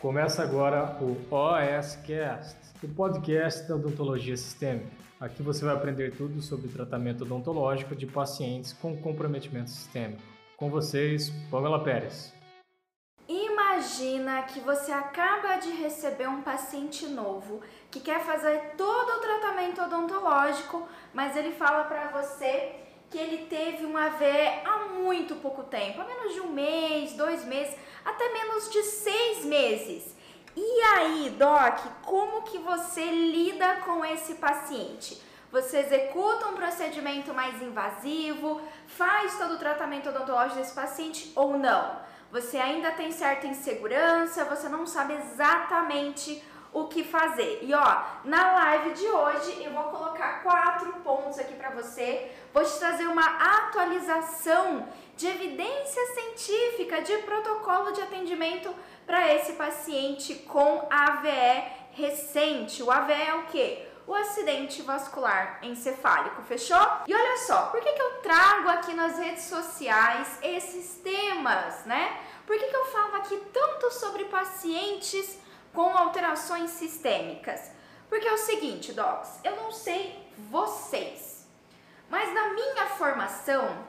Começa agora o OSCast, o podcast da odontologia sistêmica. Aqui você vai aprender tudo sobre tratamento odontológico de pacientes com comprometimento sistêmico. Com vocês, Pamela Pérez. Imagina que você acaba de receber um paciente novo que quer fazer todo o tratamento odontológico, mas ele fala para você que ele teve um AVE há muito pouco tempo, há menos de um mês, dois meses, até menos de seis meses. E aí, Doc, como que você lida com esse paciente? Você executa um procedimento mais invasivo, faz todo o tratamento odontológico desse paciente ou não? Você ainda tem certa insegurança, você não sabe exatamente o que fazer. E ó, na live de hoje eu vou colocar quatro pontos aqui para você. Vou te trazer uma atualização de evidência científica de protocolo de atendimento para esse paciente com AVE recente. O AVE é o que? O acidente vascular encefálico, fechou? E olha só, por que, que eu trago aqui nas redes sociais esses temas, né? Por que, que eu falo aqui tanto sobre pacientes com alterações sistêmicas. Porque é o seguinte, docs, eu não sei vocês, mas na minha formação,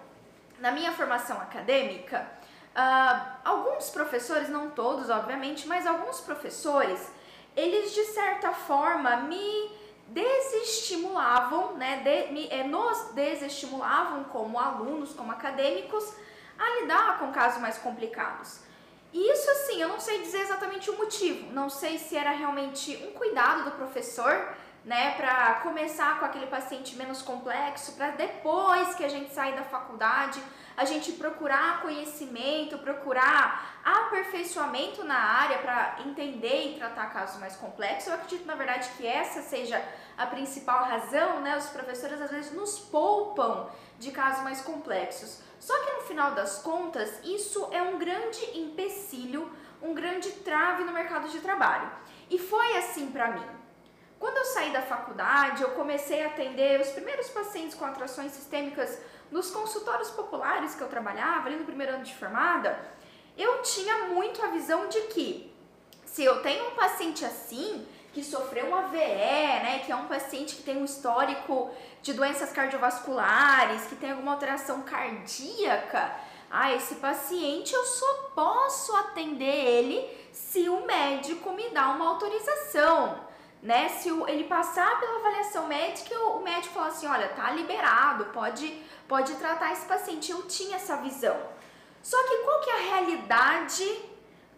na minha formação acadêmica, uh, alguns professores, não todos, obviamente, mas alguns professores, eles de certa forma me desestimulavam, né, de, me, é, nos desestimulavam como alunos, como acadêmicos, a lidar com casos mais complicados. Isso assim, eu não sei dizer exatamente o motivo. Não sei se era realmente um cuidado do professor, né, para começar com aquele paciente menos complexo, para depois que a gente sair da faculdade, a gente procurar conhecimento, procurar aperfeiçoamento na área para entender e tratar casos mais complexos. Eu acredito, na verdade, que essa seja a principal razão, né? Os professores às vezes nos poupam de casos mais complexos. Só que no final das contas, isso é um grande empecilho, um grande trave no mercado de trabalho. E foi assim para mim. Quando eu saí da faculdade, eu comecei a atender os primeiros pacientes com atrações sistêmicas nos consultórios populares que eu trabalhava, ali no primeiro ano de formada, eu tinha muito a visão de que se eu tenho um paciente assim, que sofreu um AVE, né, que é um paciente que tem um histórico de doenças cardiovasculares, que tem alguma alteração cardíaca, ah, esse paciente eu só posso atender ele se o médico me dá uma autorização, né? Se ele passar pela avaliação médica, o médico fala assim, olha, tá liberado, pode, pode tratar esse paciente. Eu tinha essa visão. Só que qual que é a realidade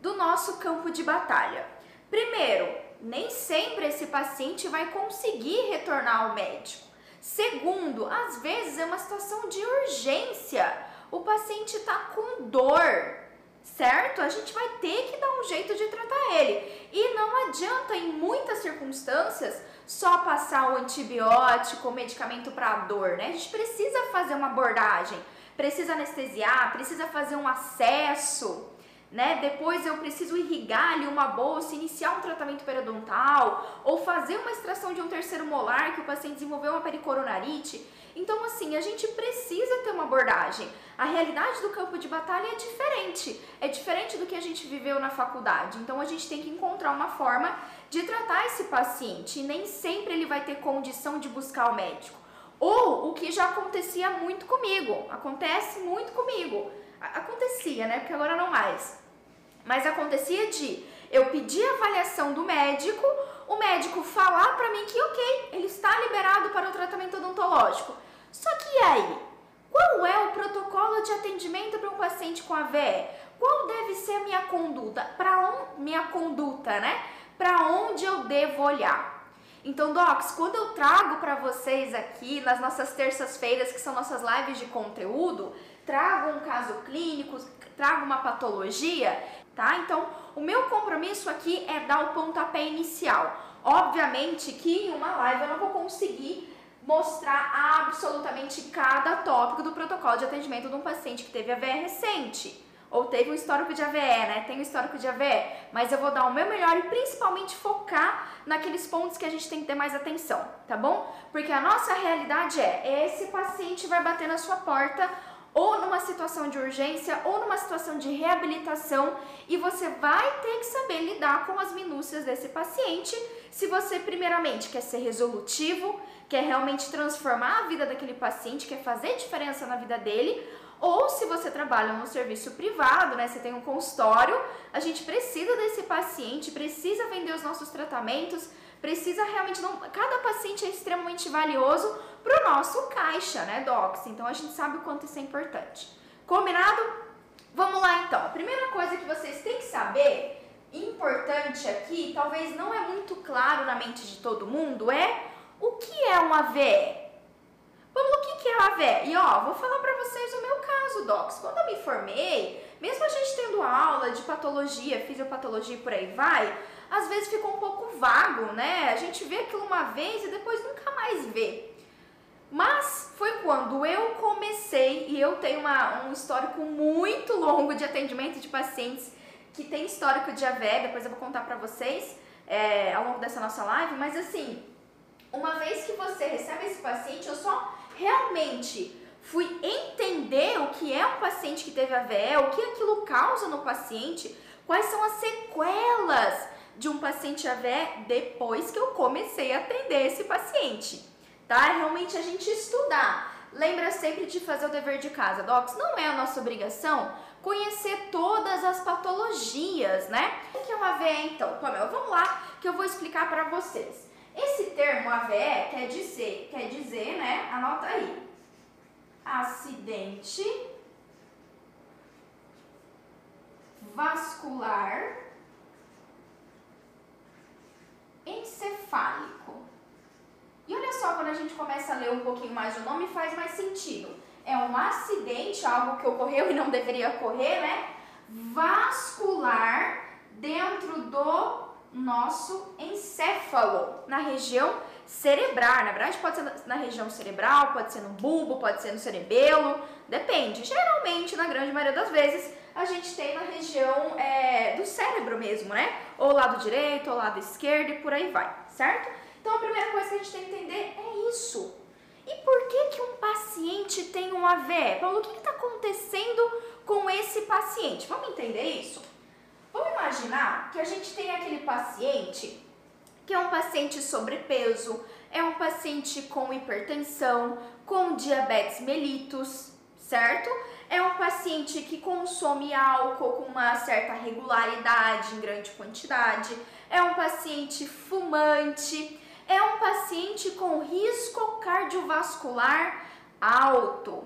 do nosso campo de batalha? Primeiro, nem sempre esse paciente vai conseguir retornar ao médico. Segundo, às vezes é uma situação de urgência. O paciente está com dor, certo? A gente vai ter que dar um jeito de tratar ele. E não adianta, em muitas circunstâncias, só passar o antibiótico, o medicamento para dor, né? A gente precisa fazer uma abordagem, precisa anestesiar, precisa fazer um acesso né? Depois eu preciso irrigar ali uma bolsa, iniciar um tratamento periodontal ou fazer uma extração de um terceiro molar que o paciente desenvolveu uma pericoronarite. Então, assim, a gente precisa ter uma abordagem. A realidade do campo de batalha é diferente, é diferente do que a gente viveu na faculdade. Então, a gente tem que encontrar uma forma de tratar esse paciente e nem sempre ele vai ter condição de buscar o médico. Ou o que já acontecia muito comigo, acontece muito comigo. Acontecia, né? Porque agora não mais mas acontecia de eu pedir a avaliação do médico, o médico falar para mim que ok, ele está liberado para o tratamento odontológico. Só que aí, qual é o protocolo de atendimento para um paciente com AVE? Qual deve ser a minha conduta? Para onde minha conduta, né? Para onde eu devo olhar? Então, docs, quando eu trago para vocês aqui nas nossas terças-feiras, que são nossas lives de conteúdo, trago um caso clínico, trago uma patologia, tá? Então, o meu compromisso aqui é dar o pontapé inicial. Obviamente que em uma live eu não vou conseguir mostrar absolutamente cada tópico do protocolo de atendimento de um paciente que teve AVE recente ou teve um histórico de AVE, né? Tem um histórico de AVE, mas eu vou dar o meu melhor e principalmente focar naqueles pontos que a gente tem que ter mais atenção, tá bom? Porque a nossa realidade é, esse paciente vai bater na sua porta ou numa situação de urgência, ou numa situação de reabilitação, e você vai ter que saber lidar com as minúcias desse paciente. Se você, primeiramente, quer ser resolutivo, quer realmente transformar a vida daquele paciente, quer fazer diferença na vida dele, ou se você trabalha no serviço privado, né, você tem um consultório, a gente precisa desse paciente, precisa vender os nossos tratamentos, precisa realmente não, cada paciente é extremamente valioso para o nosso caixa, né, docs? Então a gente sabe o quanto isso é importante. Combinado? Vamos lá então. A primeira coisa que vocês têm que saber, importante aqui, talvez não é muito claro na mente de todo mundo, é o que é um AVE? Vamos, o que, é AVE? E ó, vou falar para vocês o meu caso, docs. Quando eu me formei, mesmo a gente tendo aula de patologia, fisiopatologia e por aí vai, às vezes fica um pouco vago, né? A gente vê aquilo uma vez e depois nunca mais vê. Mas foi quando eu comecei, e eu tenho uma, um histórico muito longo de atendimento de pacientes que tem histórico de AVE, depois eu vou contar pra vocês é, ao longo dessa nossa live, mas assim, uma vez que você recebe esse paciente, eu só realmente fui entender o que é um paciente que teve AVE, o que aquilo causa no paciente, quais são as sequelas de um paciente AVE depois que eu comecei a atender esse paciente, tá? É realmente a gente estudar. Lembra sempre de fazer o dever de casa, docs. Não é a nossa obrigação conhecer todas as patologias, né? O que é um AVE então? Pamela, vamos lá que eu vou explicar para vocês. Esse termo AVE quer dizer, quer dizer, né? Anota aí. Acidente vascular encefálico. E olha só, quando a gente começa a ler um pouquinho mais o nome, faz mais sentido. É um acidente, algo que ocorreu e não deveria ocorrer, né? Vascular dentro do nosso encéfalo, na região cerebral. Na verdade, pode ser na região cerebral, pode ser no bulbo, pode ser no cerebelo, depende. Geralmente, na grande maioria das vezes, a gente tem na região é, do cérebro mesmo, né? Ou lado direito, ou lado esquerdo e por aí vai, certo? Então a primeira coisa que a gente tem que entender é isso. E por que que um paciente tem um AVE? Paulo, o que está acontecendo com esse paciente? Vamos entender isso? Vamos imaginar que a gente tem aquele paciente que é um paciente sobrepeso, é um paciente com hipertensão, com diabetes mellitus, certo? É um paciente que consome álcool com uma certa regularidade, em grande quantidade. É um paciente fumante. É um paciente com risco cardiovascular alto.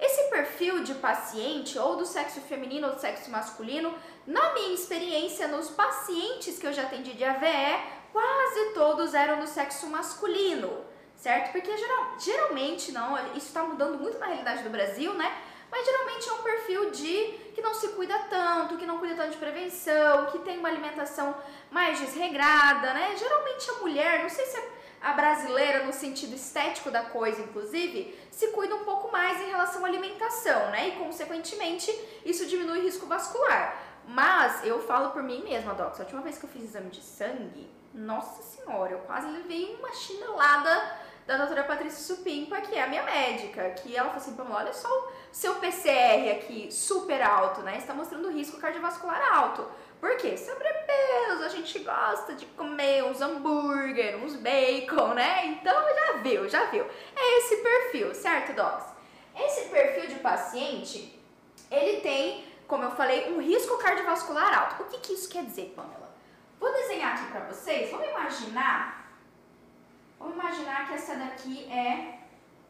Esse perfil de paciente, ou do sexo feminino ou do sexo masculino, na minha experiência, nos pacientes que eu já atendi de AVE, quase todos eram do sexo masculino, certo? Porque geral, geralmente, não, isso está mudando muito na realidade do Brasil, né? Mas geralmente é um perfil de que não se cuida tanto, que não cuida tanto de prevenção, que tem uma alimentação mais desregrada, né? Geralmente a mulher, não sei se é a brasileira no sentido estético da coisa, inclusive, se cuida um pouco mais em relação à alimentação, né? E consequentemente isso diminui o risco vascular. Mas eu falo por mim mesma, Doc, a última vez que eu fiz exame de sangue, nossa senhora, eu quase levei uma chinelada da doutora Patrícia Supimpa, que é a minha médica, que ela falou assim, Pamela, olha só o seu PCR aqui, super alto, né? Está mostrando risco cardiovascular alto. Por quê? Sobrepeso, a gente gosta de comer uns hambúrguer, uns bacon, né? Então já viu, já viu. É esse perfil, certo, Docs? Esse perfil de paciente, ele tem, como eu falei, um risco cardiovascular alto. O que, que isso quer dizer, Pamela? Vou desenhar aqui para vocês, vamos imaginar Vamos imaginar que essa daqui é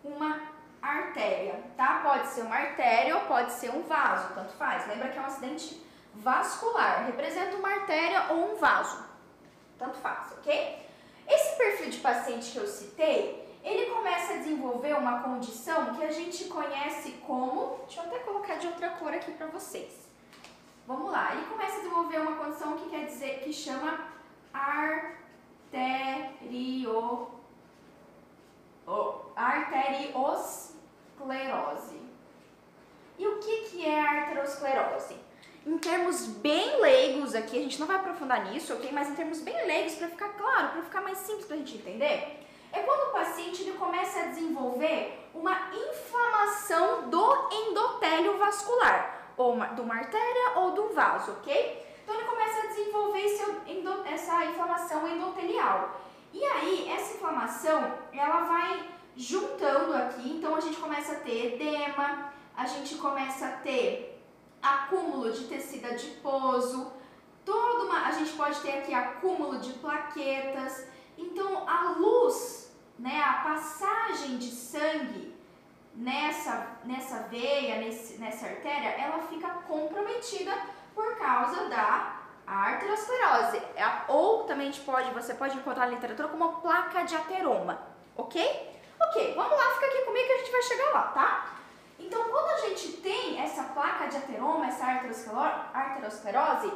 uma artéria, tá? Pode ser uma artéria ou pode ser um vaso, tanto faz. Lembra que é um acidente vascular, representa uma artéria ou um vaso, tanto faz, ok? Esse perfil de paciente que eu citei, ele começa a desenvolver uma condição que a gente conhece como, deixa eu até colocar de outra cor aqui para vocês. Vamos lá, ele começa a desenvolver uma condição que quer dizer que chama arterio arteriosclerose. E o que, que é a arteriosclerose? Em termos bem leigos aqui, a gente não vai aprofundar nisso, ok? Mas em termos bem leigos, para ficar claro, para ficar mais simples para a gente entender, é quando o paciente ele começa a desenvolver uma inflamação do endotélio vascular, ou de uma artéria ou de um vaso, ok? Então ele começa a desenvolver esse, essa inflamação endotelial. E aí, essa inflamação, ela vai juntando aqui, então a gente começa a ter edema, a gente começa a ter acúmulo de tecido adiposo, toda uma, a gente pode ter aqui acúmulo de plaquetas. Então a luz, né, a passagem de sangue nessa nessa veia, nesse, nessa artéria, ela fica comprometida por causa da arteriosclerose. É ou também a pode, você pode encontrar na literatura como placa de ateroma, ok? Ok, vamos lá, fica aqui comigo que a gente vai chegar lá, tá? Então, quando a gente tem essa placa de ateroma, essa arteriosclerose,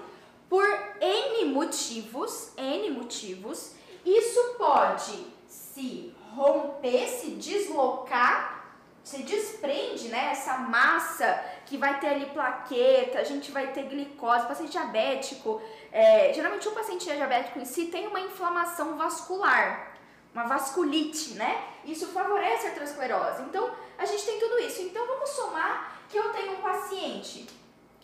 por N motivos, N motivos, isso pode se romper, se deslocar se desprende, né, essa massa que vai ter ali plaqueta, a gente vai ter glicose, paciente diabético, é, geralmente o paciente diabético em si tem uma inflamação vascular, uma vasculite, né? Isso favorece a aterosclerose. Então, a gente tem tudo isso. Então, vamos somar que eu tenho um paciente.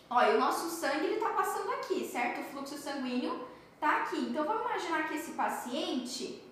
Olha, o nosso sangue ele tá passando aqui, certo? O fluxo sanguíneo tá aqui. Então, vamos imaginar que esse paciente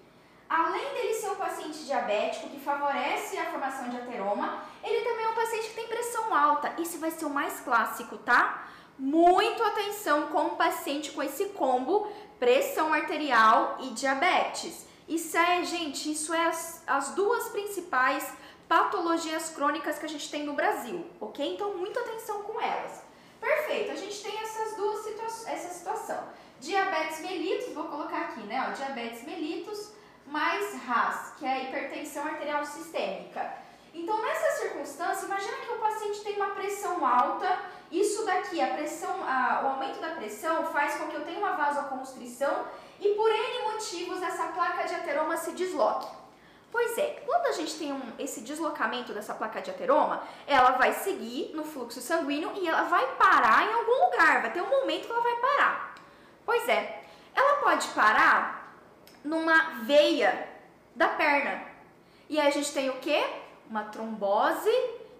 além dele ser um paciente diabético que favorece a formação de ateroma, ele também é um paciente que tem pressão alta. Esse vai ser o mais clássico, tá? Muito atenção com o paciente com esse combo pressão arterial e diabetes. Isso é, gente, isso é as, as duas principais patologias crônicas que a gente tem no Brasil, ok? Então, muita atenção com elas. Perfeito, a gente tem essas duas situa essa situação. Diabetes mellitus, vou colocar aqui, né? Ó, diabetes mellitus mais RAS, que é a hipertensão arterial sistêmica. Então, nessa circunstância, imagina que o paciente tem uma pressão alta, isso daqui, a pressão, a, o aumento da pressão faz com que eu tenha uma vasoconstrição e por N motivos essa placa de ateroma se desloque. Pois é, quando a gente tem um, esse deslocamento dessa placa de ateroma, ela vai seguir no fluxo sanguíneo e ela vai parar em algum lugar, vai ter um momento que ela vai parar. Pois é, ela pode parar numa veia da perna. E aí a gente tem o que? Uma trombose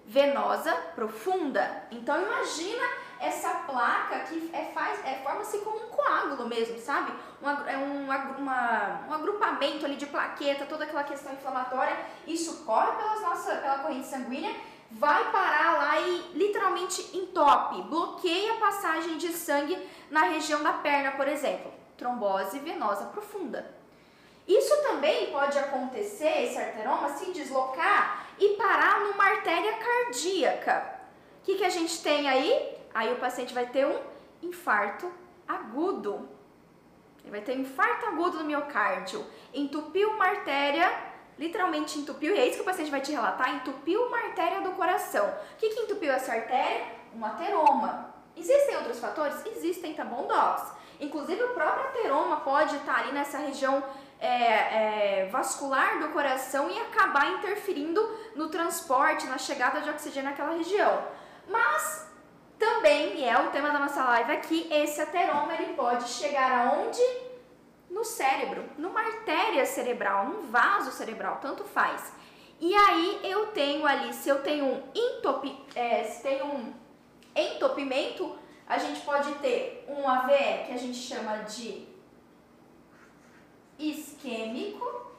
venosa profunda. Então imagina essa placa que é, faz, é, forma-se como um coágulo mesmo, sabe? Um, é um, uma, um agrupamento ali de plaqueta, toda aquela questão inflamatória. Isso corre pelas nossa, pela corrente sanguínea, vai parar lá e literalmente entope, bloqueia a passagem de sangue na região da perna, por exemplo. Trombose venosa profunda. Isso também pode acontecer, esse arteroma, se deslocar e parar numa artéria cardíaca. O que, que a gente tem aí? Aí o paciente vai ter um infarto agudo. Ele vai ter um infarto agudo no miocárdio. Entupiu uma artéria, literalmente entupiu, e é isso que o paciente vai te relatar, entupiu uma artéria do coração. O que, que entupiu essa artéria? Um ateroma. Existem outros fatores? Existem, tá bom, Docs? Inclusive o próprio ateroma pode estar ali nessa região é, é, vascular do coração e acabar interferindo no transporte, na chegada de oxigênio naquela região. Mas também, e é o tema da nossa live aqui, esse ateroma ele pode chegar aonde? No cérebro, numa artéria cerebral, num vaso cerebral, tanto faz. E aí eu tenho ali, se eu tenho um entopi, é, se tem um entopimento, a gente pode ter um AVE que a gente chama de isquêmico.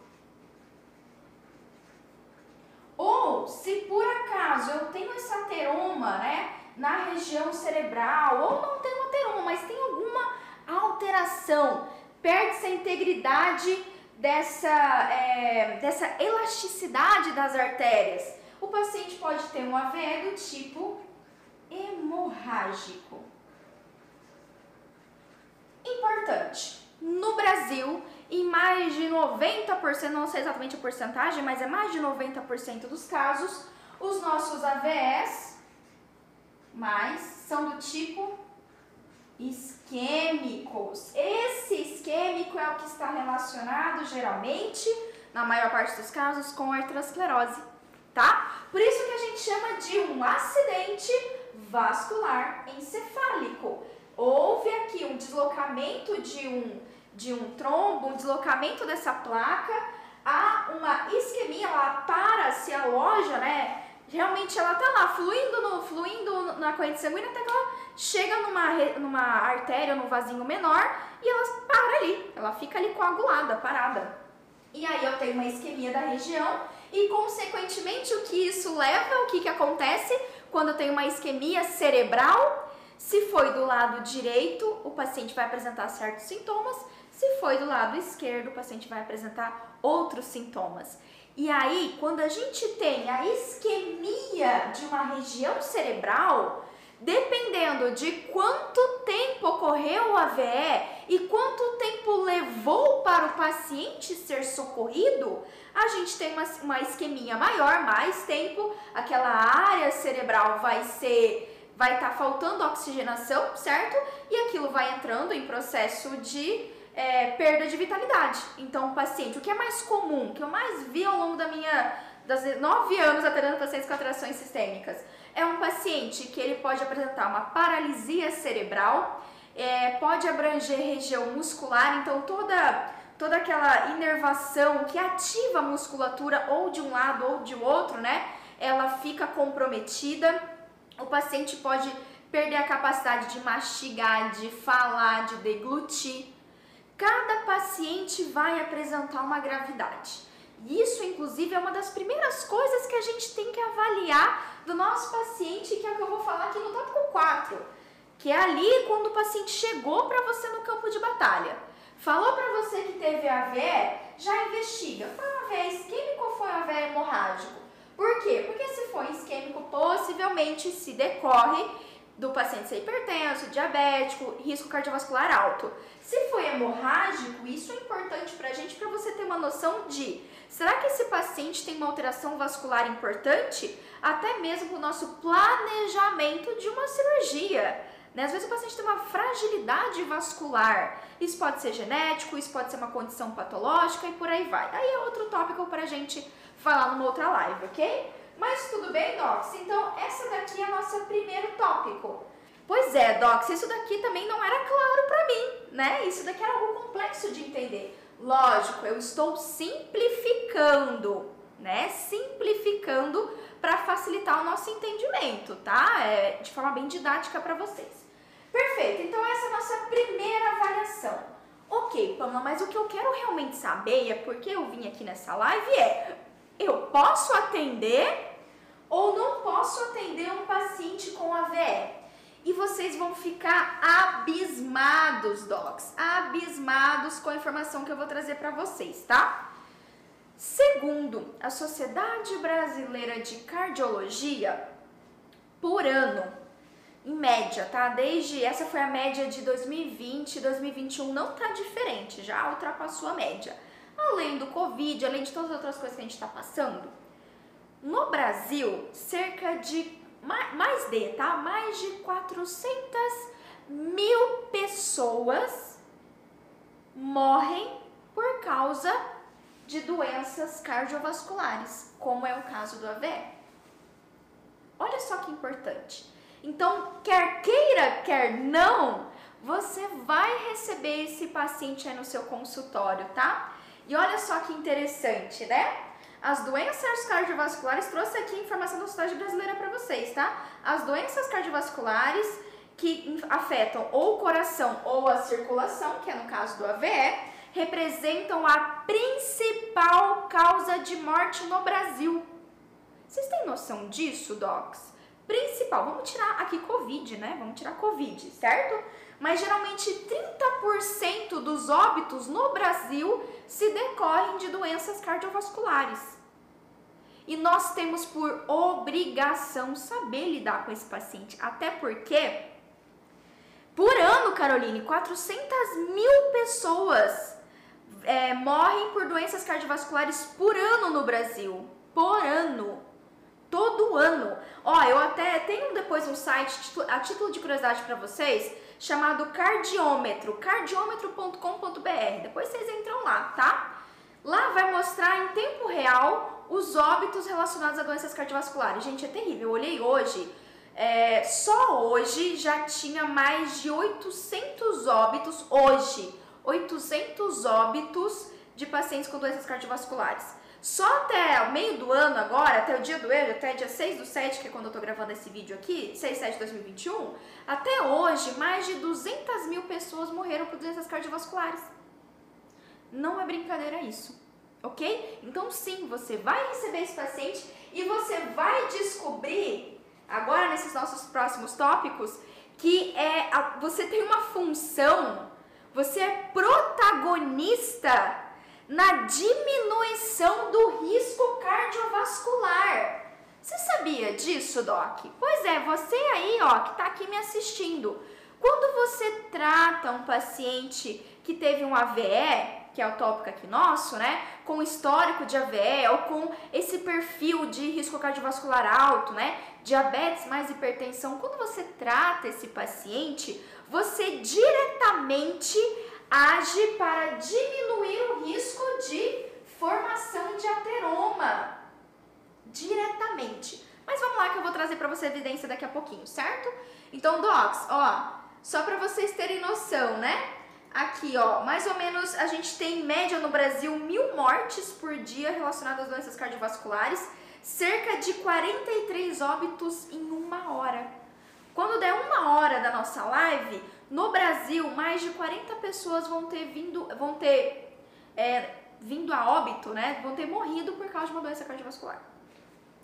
Ou se por acaso eu tenho esse ateroma, né, na região cerebral, ou não tenho ateroma, mas tem alguma alteração, perde-se a integridade dessa, é, dessa elasticidade das artérias. O paciente pode ter um AVE do tipo hemorrágico. Importante. No Brasil, em mais de 90%, não sei exatamente a porcentagem, mas é mais de 90% dos casos, os nossos AVS mais são do tipo isquêmicos. Esse isquêmico é o que está relacionado geralmente, na maior parte dos casos, com arteriosclerose, tá? Por isso que a gente chama de um acidente vascular encefálico. Houve aqui um deslocamento de um de um trombo, um deslocamento dessa placa, há uma isquemia, ela para, se aloja, né, realmente ela tá lá fluindo, no, fluindo na corrente sanguínea até que ela chega numa, numa artéria, num vasinho menor e ela para ali, ela fica ali coagulada, parada. E aí eu tenho uma isquemia da região e consequentemente o que isso leva, o que, que acontece quando eu tenho uma isquemia cerebral? Se foi do lado direito, o paciente vai apresentar certos sintomas, se foi do lado esquerdo, o paciente vai apresentar outros sintomas. E aí, quando a gente tem a isquemia de uma região cerebral, dependendo de quanto tempo ocorreu o AVE e quanto tempo levou para o paciente ser socorrido, a gente tem uma, uma isquemia maior, mais tempo, aquela área cerebral vai ser vai estar tá faltando oxigenação, certo? E aquilo vai entrando em processo de é, perda de vitalidade. Então, o paciente, o que é mais comum, que eu mais vi ao longo da minha das nove anos atendendo pacientes com alterações sistêmicas, é um paciente que ele pode apresentar uma paralisia cerebral, é, pode abranger região muscular, então toda toda aquela inervação que ativa a musculatura ou de um lado ou de outro, né? Ela fica comprometida. O paciente pode perder a capacidade de mastigar, de falar, de deglutir cada paciente vai apresentar uma gravidade. Isso, inclusive, é uma das primeiras coisas que a gente tem que avaliar do nosso paciente, que é o que eu vou falar aqui no tópico 4, que é ali quando o paciente chegou para você no campo de batalha. Falou para você que teve AVE, já investiga. Foi um AVE isquêmico ou foi um AVE hemorrágico? Por quê? Porque se for isquêmico, possivelmente se decorre do paciente ser hipertenso, diabético, risco cardiovascular alto. Se foi hemorrágico, isso é importante para a gente para você ter uma noção de será que esse paciente tem uma alteração vascular importante? Até mesmo o nosso planejamento de uma cirurgia. Né? Às vezes o paciente tem uma fragilidade vascular. Isso pode ser genético, isso pode ser uma condição patológica e por aí vai. Aí é outro tópico para a gente falar numa outra live, ok? Mas tudo bem, Docs? Então, essa daqui é o nosso primeiro tópico. Pois é, Docs, isso daqui também não era claro para mim, né? Isso daqui era algo complexo de entender. Lógico, eu estou simplificando, né? Simplificando para facilitar o nosso entendimento, tá? É, de forma bem didática para vocês. Perfeito, então essa é a nossa primeira avaliação. Ok, Pamela, mas o que eu quero realmente saber, é porque eu vim aqui nessa live, é eu posso atender ou não posso atender um paciente com AVE. E vocês vão ficar abismados, docs, abismados com a informação que eu vou trazer para vocês, tá? Segundo a Sociedade Brasileira de Cardiologia, por ano, em média, tá? Desde essa foi a média de 2020, 2021 não tá diferente, já ultrapassou a média. Além do Covid, além de todas as outras coisas que a gente está passando, no Brasil, cerca de mais de, tá? Mais de 400 mil pessoas morrem por causa de doenças cardiovasculares, como é o caso do AVE. Olha só que importante. Então, quer queira, quer não, você vai receber esse paciente aí no seu consultório, tá? E olha só que interessante, né? As doenças cardiovasculares, trouxe aqui informação da Sociedade Brasileira para vocês, tá? As doenças cardiovasculares que afetam ou o coração ou a circulação, que é no caso do AVE, representam a principal causa de morte no Brasil. Vocês têm noção disso, docs? Principal, vamos tirar aqui Covid, né? Vamos tirar Covid, certo? Mas geralmente 30% dos óbitos no Brasil se decorrem de doenças cardiovasculares. E nós temos por obrigação saber lidar com esse paciente, até porque, por ano, Caroline, 400 mil pessoas é, morrem por doenças cardiovasculares por ano no Brasil. Por ano. Todo ano. Ó, eu até tenho depois um site, a título de curiosidade para vocês, chamado Cardiômetro, cardiômetro.com.br. Depois vocês entram lá, tá? Lá vai mostrar em tempo real os óbitos relacionados a doenças cardiovasculares. Gente, é terrível. Eu olhei hoje, é, só hoje já tinha mais de 800 óbitos, hoje, 800 óbitos de pacientes com doenças cardiovasculares. Só até o meio do ano agora, até o dia do erro, até dia 6 do 7, que é quando eu tô gravando esse vídeo aqui, 6 7 de 2021, até hoje, mais de 200 mil pessoas morreram por doenças cardiovasculares. Não é brincadeira isso, ok? Então sim, você vai receber esse paciente e você vai descobrir, agora nesses nossos próximos tópicos, que é a, você tem uma função, você é protagonista na diminuição do risco cardiovascular. Você sabia disso, Doc? Pois é, você aí, ó, que está aqui me assistindo. Quando você trata um paciente que teve um AVE, que é o tópico aqui nosso, né? Com histórico de AVE ou com esse perfil de risco cardiovascular alto, né? Diabetes mais hipertensão. Quando você trata esse paciente, você diretamente age para diminuir o risco de formação de ateroma diretamente. Mas vamos lá que eu vou trazer para você evidência daqui a pouquinho, certo? Então, docs, ó, só para vocês terem noção, né? Aqui, ó, mais ou menos a gente tem em média no Brasil mil mortes por dia relacionadas a doenças cardiovasculares, cerca de 43 óbitos em uma hora. Quando der uma hora da nossa live, no Brasil, mais de 40 pessoas vão ter vindo, vão ter é, vindo a óbito, né? Vão ter morrido por causa de uma doença cardiovascular.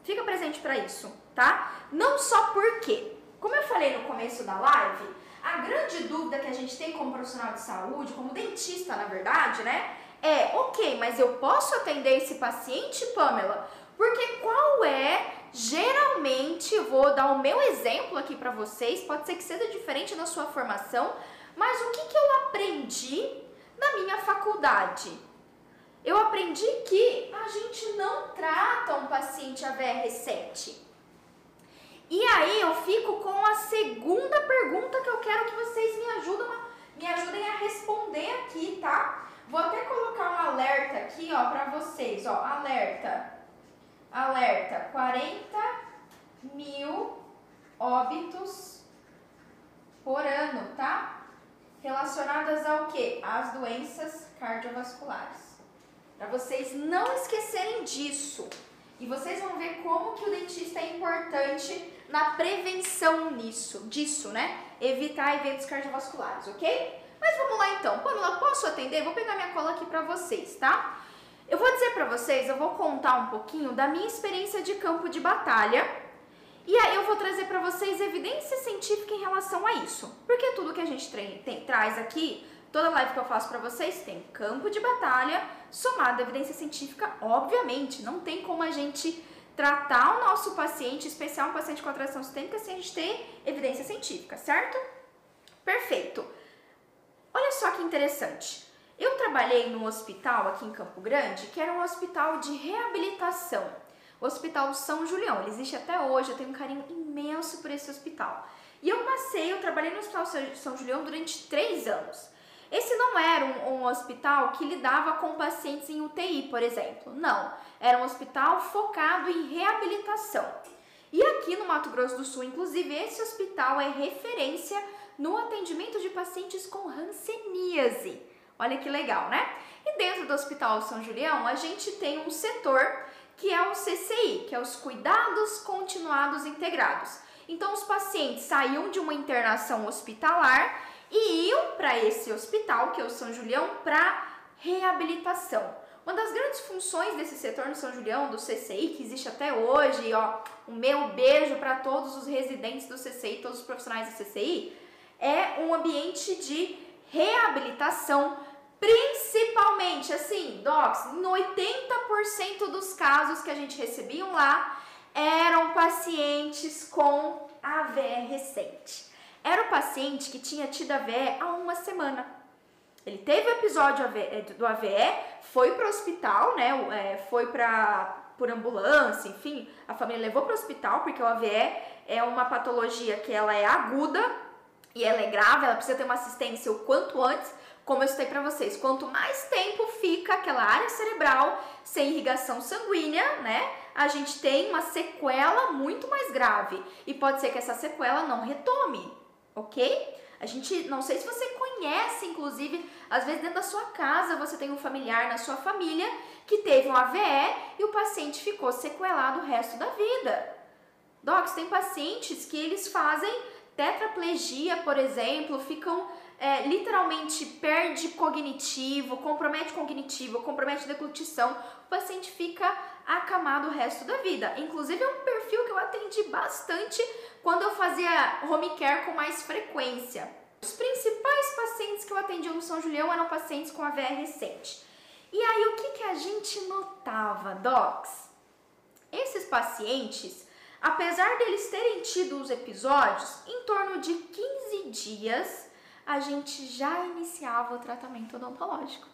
Fica presente para isso, tá? Não só porque, como eu falei no começo da live, a grande dúvida que a gente tem como profissional de saúde, como dentista, na verdade, né? É, ok, mas eu posso atender esse paciente, Pamela? Porque qual é Geralmente, vou dar o meu exemplo aqui para vocês, pode ser que seja diferente na sua formação, mas o que, que eu aprendi na minha faculdade? Eu aprendi que a gente não trata um paciente AVR7. E aí eu fico com a segunda pergunta que eu quero que vocês me ajudem, me ajudem a responder aqui, tá? Vou até colocar um alerta aqui, ó, para vocês, ó, alerta alerta 40 mil óbitos por ano, tá? Relacionadas ao que? As doenças cardiovasculares. Para vocês não esquecerem disso. E vocês vão ver como que o dentista é importante na prevenção nisso, disso, né? Evitar eventos cardiovasculares, ok? Mas vamos lá então. Pamela, posso atender? Vou pegar minha cola aqui para vocês, tá? Eu vou dizer para vocês, eu vou contar um pouquinho da minha experiência de campo de batalha e aí eu vou trazer para vocês evidência científica em relação a isso. Porque tudo que a gente tem, traz aqui, toda live que eu faço para vocês tem campo de batalha somado a evidência científica, obviamente. Não tem como a gente tratar o nosso paciente, especial um paciente com atração sistêmica, sem a gente ter evidência científica, certo? Perfeito. Olha só que interessante. Eu trabalhei num hospital aqui em Campo Grande, que era um hospital de reabilitação. O Hospital São Julião, ele existe até hoje, eu tenho um carinho imenso por esse hospital. E eu passei, eu trabalhei no Hospital São Julião durante três anos. Esse não era um, um, hospital que lidava com pacientes em UTI, por exemplo. Não, era um hospital focado em reabilitação. E aqui no Mato Grosso do Sul, inclusive, esse hospital é referência no atendimento de pacientes com hanseníase. Olha que legal, né? E dentro do Hospital São Julião, a gente tem um setor que é o CCI, que é os Cuidados Continuados Integrados. Então, os pacientes saíam de uma internação hospitalar e iam para esse hospital, que é o São Julião, para reabilitação. Uma das grandes funções desse setor no São Julião, do CCI, que existe até hoje, ó, o meu beijo para todos os residentes do CCI, todos os profissionais do CCI, é um ambiente de reabilitação Principalmente, assim, docs, em 80% dos casos que a gente recebiam lá, eram pacientes com AVE recente. Era o paciente que tinha tido AVE há uma semana. Ele teve o episódio eh, do AVE, foi para o hospital, né? Eh, foi para por ambulância, enfim, a família levou para o hospital porque o AVE é uma patologia que ela é aguda e ela é grave, ela precisa ter uma assistência o quanto antes como eu citei para vocês, quanto mais tempo fica aquela área cerebral sem irrigação sanguínea, né? A gente tem uma sequela muito mais grave e pode ser que essa sequela não retome, ok? A gente, não sei se você conhece, inclusive, às vezes dentro da sua casa você tem um familiar na sua família que teve um AVE e o paciente ficou sequelado o resto da vida. Docs, tem pacientes que eles fazem tetraplegia, por exemplo, ficam é, literalmente perde cognitivo, compromete cognitivo, compromete deglutição, o paciente fica acamado o resto da vida. Inclusive é um perfil que eu atendi bastante quando eu fazia home care com mais frequência. Os principais pacientes que eu atendi no São Julião eram pacientes com AVR recente. E aí o que, que a gente notava, docs? Esses pacientes, apesar deles terem tido os episódios, em torno de 15 dias a gente já iniciava o tratamento odontológico.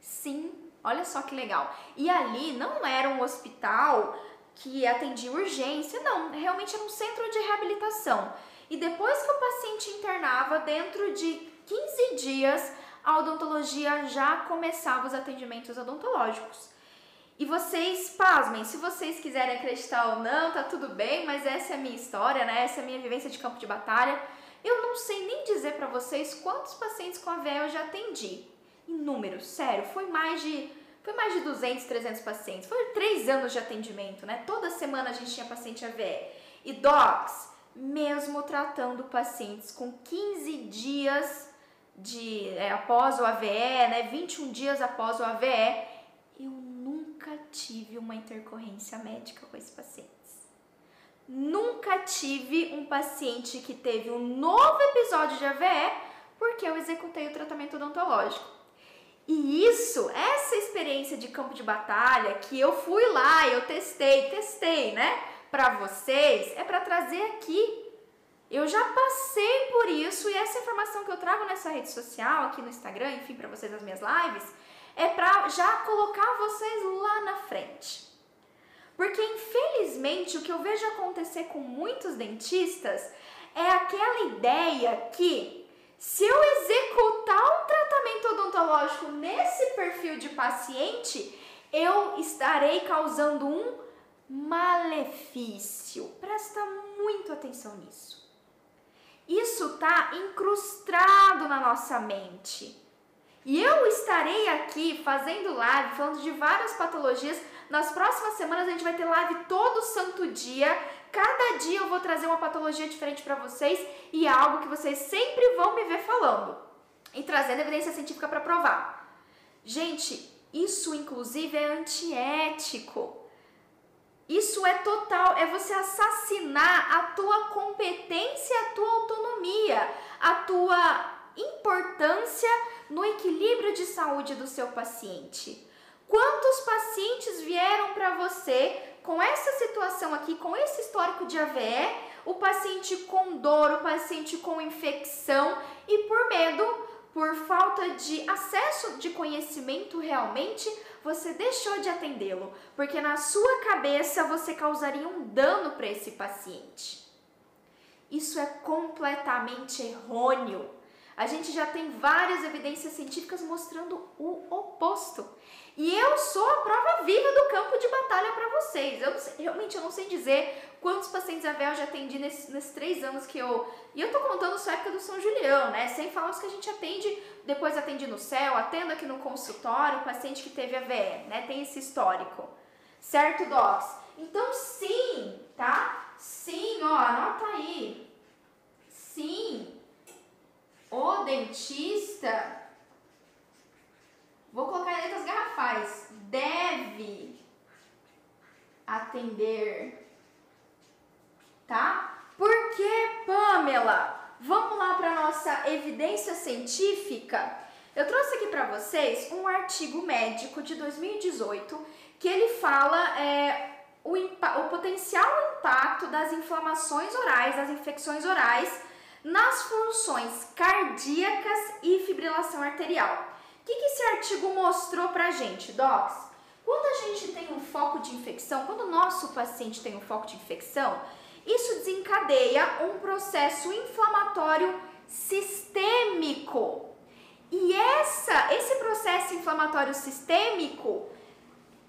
Sim, olha só que legal. E ali não era um hospital que atendia urgência, não, realmente era um centro de reabilitação. E depois que o paciente internava, dentro de 15 dias, a odontologia já começava os atendimentos odontológicos. E vocês, pasmem, se vocês quiserem acreditar ou não, tá tudo bem, mas essa é a minha história, né? Essa é a minha vivência de campo de batalha. Eu não sei nem dizer para vocês quantos pacientes com AVE eu já atendi. Em números, sério, foi mais de foi mais de 200, 300 pacientes. Foi três anos de atendimento, né? Toda semana a gente tinha paciente AVE. E docs, mesmo tratando pacientes com 15 dias de é, após o AVE, né? 21 dias após o AVE, eu nunca tive uma intercorrência médica com esse paciente. Nunca tive um paciente que teve um novo episódio de AVE porque eu executei o tratamento odontológico. E isso, essa experiência de campo de batalha que eu fui lá, eu testei, testei, né, para vocês, é para trazer aqui. Eu já passei por isso e essa informação que eu trago nessa rede social, aqui no Instagram, enfim, para vocês nas minhas lives, é para já colocar vocês lá na frente. Porque infelizmente o que eu vejo acontecer com muitos dentistas é aquela ideia que se eu executar um tratamento odontológico nesse perfil de paciente, eu estarei causando um malefício. Presta muito atenção nisso. Isso está incrustado na nossa mente. E eu estarei aqui fazendo live, falando de várias patologias nas próximas semanas a gente vai ter live todo santo dia. Cada dia eu vou trazer uma patologia diferente para vocês e é algo que vocês sempre vão me ver falando e trazendo evidência científica para provar. Gente, isso inclusive é antiético. Isso é total, é você assassinar a tua competência, a tua autonomia, a tua importância no equilíbrio de saúde do seu paciente. Quantos pacientes vieram para você com essa situação aqui, com esse histórico de AVE, o paciente com dor, o paciente com infecção e por medo, por falta de acesso de conhecimento realmente, você deixou de atendê-lo, porque na sua cabeça você causaria um dano para esse paciente. Isso é completamente errôneo. A gente já tem várias evidências científicas mostrando o oposto. E eu sou a prova viva do campo de batalha para vocês. Eu sei, realmente eu não sei dizer quantos pacientes AVE eu já atendi nesses, nesses, três anos que eu. E eu tô contando só a época do São Julião, né? Sem falar os que a gente atende, depois atende no céu, atendo aqui no consultório, paciente que teve AVE, né? Tem esse histórico. Certo, Docs? Então, sim, tá? Sim, ó, anota aí. Sim, o dentista Vou colocar em letras garrafais. Deve atender. Tá? Por que, Pamela? Vamos lá para nossa evidência científica. Eu trouxe aqui para vocês um artigo médico de 2018 que ele fala é, o, o potencial impacto das inflamações orais, das infecções orais nas funções cardíacas e fibrilação arterial. O que, que esse artigo mostrou pra gente, Docs? Quando a gente tem um foco de infecção, quando o nosso paciente tem um foco de infecção, isso desencadeia um processo inflamatório sistêmico. E essa, esse processo inflamatório sistêmico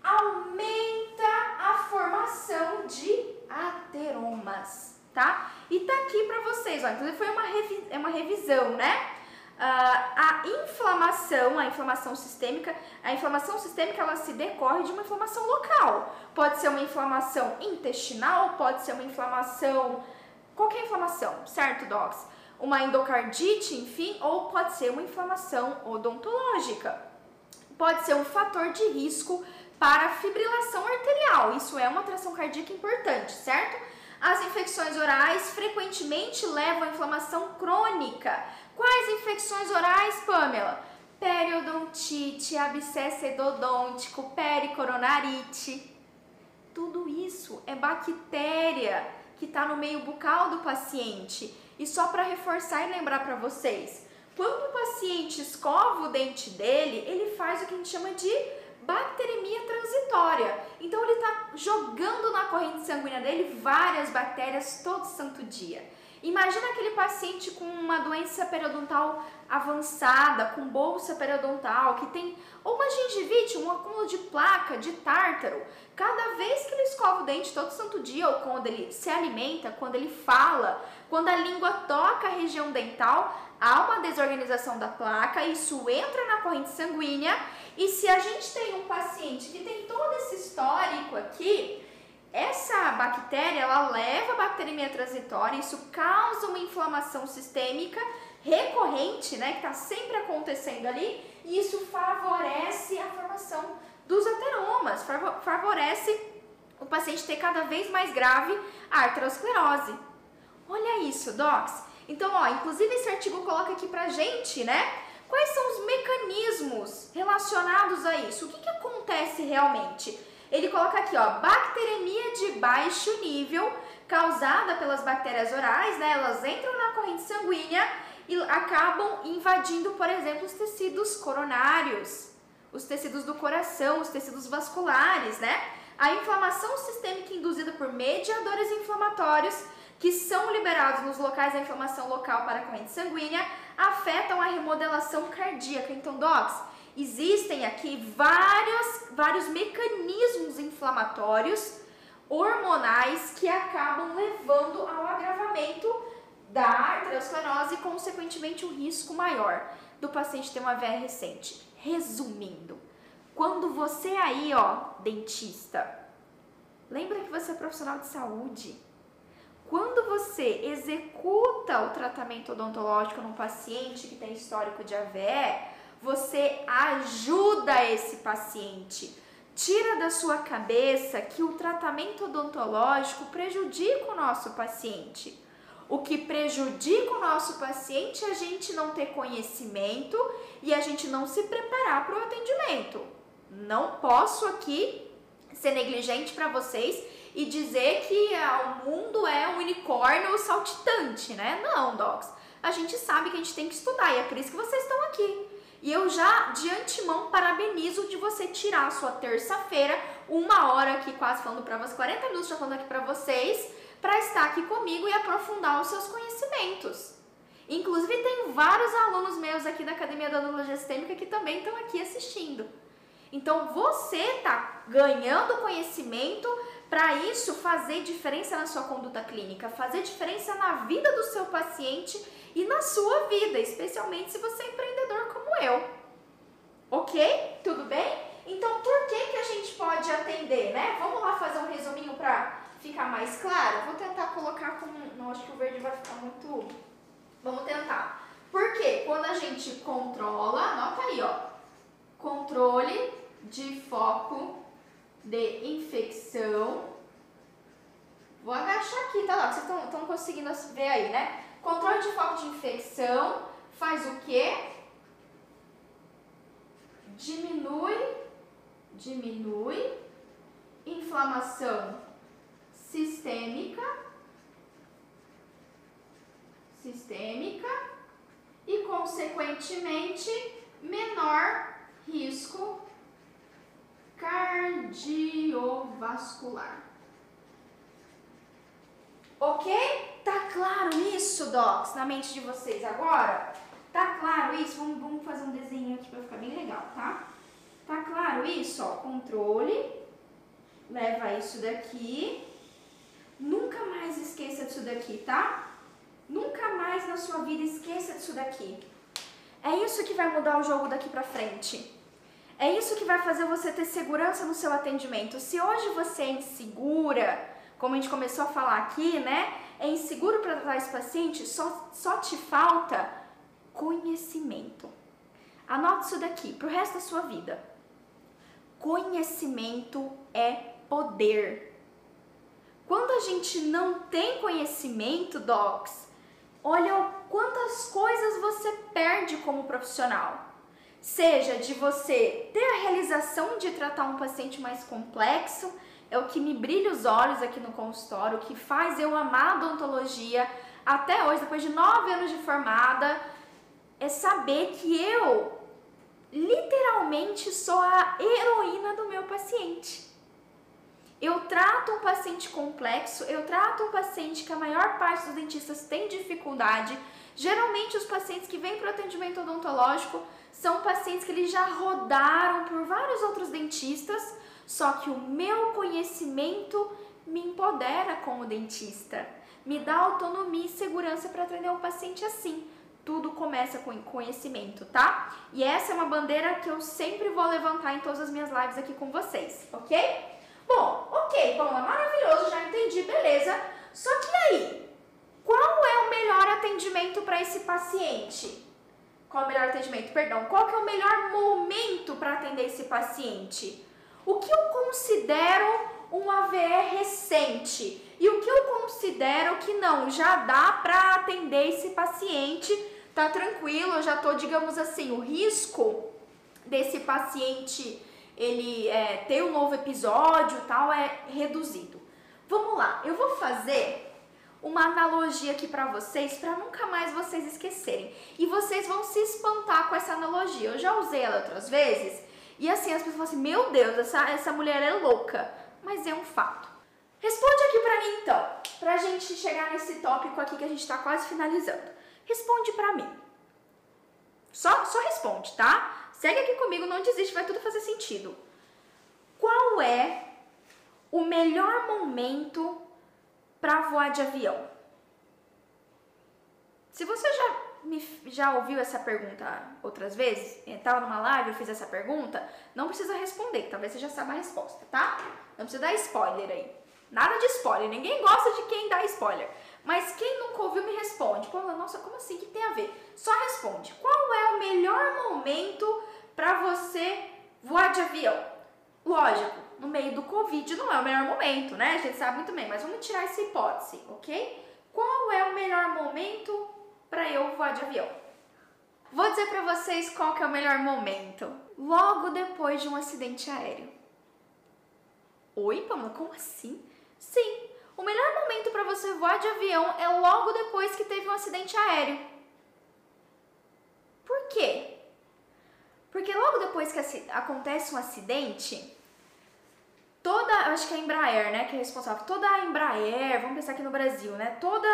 aumenta a formação de ateromas, tá? E tá aqui para você vocês, ó, inclusive foi uma, revi é uma revisão, né? Uh, a inflamação, a inflamação sistêmica, a inflamação sistêmica ela se decorre de uma inflamação local. Pode ser uma inflamação intestinal, pode ser uma inflamação, qualquer inflamação, certo, docs? Uma endocardite, enfim, ou pode ser uma inflamação odontológica. Pode ser um fator de risco para fibrilação arterial. Isso é uma tração cardíaca importante, certo? As infecções orais frequentemente levam à inflamação crônica. Quais infecções orais, Pamela? Periodontite, abscesso endodôntico, pericoronarite. Tudo isso é bactéria que está no meio bucal do paciente. E só para reforçar e lembrar para vocês, quando o paciente escova o dente dele, ele faz o que a gente chama de bacteremia transitória. Então ele está jogando na corrente sanguínea dele várias bactérias todo santo dia. Imagina aquele paciente com uma doença periodontal avançada, com bolsa periodontal, que tem ou uma gengivite, um acúmulo de placa, de tártaro. Cada vez que ele escova o dente todo santo dia, ou quando ele se alimenta, quando ele fala, quando a língua toca a região dental, há uma desorganização da placa, isso entra na corrente sanguínea e se a gente tem um paciente que tem todo esse histórico aqui, essa bactéria ela leva a bacteremia transitória, isso causa uma inflamação sistêmica recorrente, né, que está sempre acontecendo ali, e isso favorece a formação dos ateromas, favorece o paciente ter cada vez mais grave a arteriosclerose. Olha isso, docs. Então, ó, inclusive esse artigo coloca aqui pra gente, né, Quais são os mecanismos relacionados a isso? O que, que acontece realmente? Ele coloca aqui, ó, bacteremia de baixo nível, causada pelas bactérias orais, né? Elas entram na corrente sanguínea e acabam invadindo, por exemplo, os tecidos coronários, os tecidos do coração, os tecidos vasculares, né? A inflamação sistêmica induzida por mediadores inflamatórios que são liberados nos locais da inflamação local para a corrente sanguínea afetam a remodelação cardíaca. Então, docs, existem aqui vários, vários mecanismos inflamatórios hormonais que acabam levando ao agravamento da arteriosclerose e, consequentemente, o um risco maior do paciente ter uma VR recente. Resumindo, quando você aí, ó, dentista, lembra que você é profissional de saúde, quando você executa o tratamento odontológico num paciente que tem histórico de AVE, você ajuda esse paciente. Tira da sua cabeça que o tratamento odontológico prejudica o nosso paciente. O que prejudica o nosso paciente é a gente não ter conhecimento e a gente não se preparar para o atendimento. Não posso aqui ser negligente para vocês e dizer que ah, o mundo é um unicórnio saltitante, né? Não, docs. A gente sabe que a gente tem que estudar e é por isso que vocês estão aqui. E eu já de antemão parabenizo de você tirar a sua terça-feira, uma hora aqui quase falando para vocês, 40 minutos já falando aqui para vocês, para estar aqui comigo e aprofundar os seus conhecimentos. Inclusive tem vários alunos meus aqui da Academia da Odontologia Sistêmica que também estão aqui assistindo. Então você está ganhando conhecimento para isso fazer diferença na sua conduta clínica, fazer diferença na vida do seu paciente e na sua vida, especialmente se você é empreendedor eu. Ok? Tudo bem? Então, por que, que a gente pode atender, né? Vamos lá fazer um resuminho para ficar mais claro? Vou tentar colocar como. Não, acho que o verde vai ficar muito. Vamos tentar. Porque quando a gente controla, anota aí, ó. Controle de foco de infecção. Vou agachar aqui, tá lá? Vocês estão conseguindo ver aí, né? Controle de foco de infecção faz o quê? Diminui, diminui inflamação sistêmica, sistêmica e, consequentemente, menor risco cardiovascular. Ok? Tá claro isso, docs, na mente de vocês agora? Tá claro isso? Vamos, vamos fazer um desenho aqui para ficar bem legal, tá? Tá claro isso? Ó, controle, leva isso daqui. Nunca mais esqueça disso daqui, tá? Nunca mais na sua vida esqueça disso daqui. É isso que vai mudar o jogo daqui para frente. É isso que vai fazer você ter segurança no seu atendimento. Se hoje você é insegura, como a gente começou a falar aqui, né? É inseguro para tratar esse paciente, só, só te falta conhecimento. Anote isso daqui para o resto da sua vida. Conhecimento é poder. Quando a gente não tem conhecimento, docs, olha quantas coisas você perde como profissional. Seja de você ter a realização de tratar um paciente mais complexo, é o que me brilha os olhos aqui no consultório, o que faz eu amar a odontologia até hoje, depois de nove anos de formada, é saber que eu literalmente sou a heroína do meu paciente. Eu trato um paciente complexo, eu trato um paciente que a maior parte dos dentistas tem dificuldade. Geralmente os pacientes que vêm para o atendimento odontológico são pacientes que eles já rodaram por vários outros dentistas, só que o meu conhecimento me empodera como dentista, me dá autonomia e segurança para atender um paciente assim tudo começa com conhecimento, tá? E essa é uma bandeira que eu sempre vou levantar em todas as minhas lives aqui com vocês, ok? Bom, ok, bom, é maravilhoso, já entendi, beleza. Só que aí, qual é o melhor atendimento para esse paciente? Qual é o melhor atendimento? Perdão, qual é o melhor momento para atender esse paciente? O que eu considero um AVE recente e o que eu considero que não, já dá para atender esse paciente tá tranquilo, eu já tô, digamos assim, o risco desse paciente ele é, ter um novo episódio tal é reduzido. Vamos lá, eu vou fazer uma analogia aqui para vocês, para nunca mais vocês esquecerem. E vocês vão se espantar com essa analogia. Eu já usei ela outras vezes e assim as pessoas falam assim: "Meu Deus, essa essa mulher é louca", mas é um fato. Responde aqui para mim então, pra gente chegar nesse tópico aqui que a gente tá quase finalizando. Responde para mim. Só, só responde, tá? Segue aqui comigo, não desiste, vai tudo fazer sentido. Qual é o melhor momento para voar de avião? Se você já, me, já ouviu essa pergunta outras vezes, estava numa live, eu fiz essa pergunta, não precisa responder, talvez você já saiba a resposta, tá? Não precisa dar spoiler aí. Nada de spoiler, ninguém gosta de quem dá spoiler. Mas quem nunca ouviu me responde. Pô, nossa, como assim? Que tem a ver? Só responde. Qual é o melhor momento para você voar de avião? Lógico, no meio do Covid não é o melhor momento, né? A gente sabe muito bem, mas vamos tirar essa hipótese, ok? Qual é o melhor momento para eu voar de avião? Vou dizer para vocês qual que é o melhor momento. Logo depois de um acidente aéreo. Oi, Pamela, como assim? Sim, o melhor momento para você voar de avião é logo depois que teve um acidente aéreo. Por quê? Porque logo depois que acontece um acidente, toda, acho que é a Embraer, né, que é responsável, toda a Embraer, vamos pensar aqui no Brasil, né, todas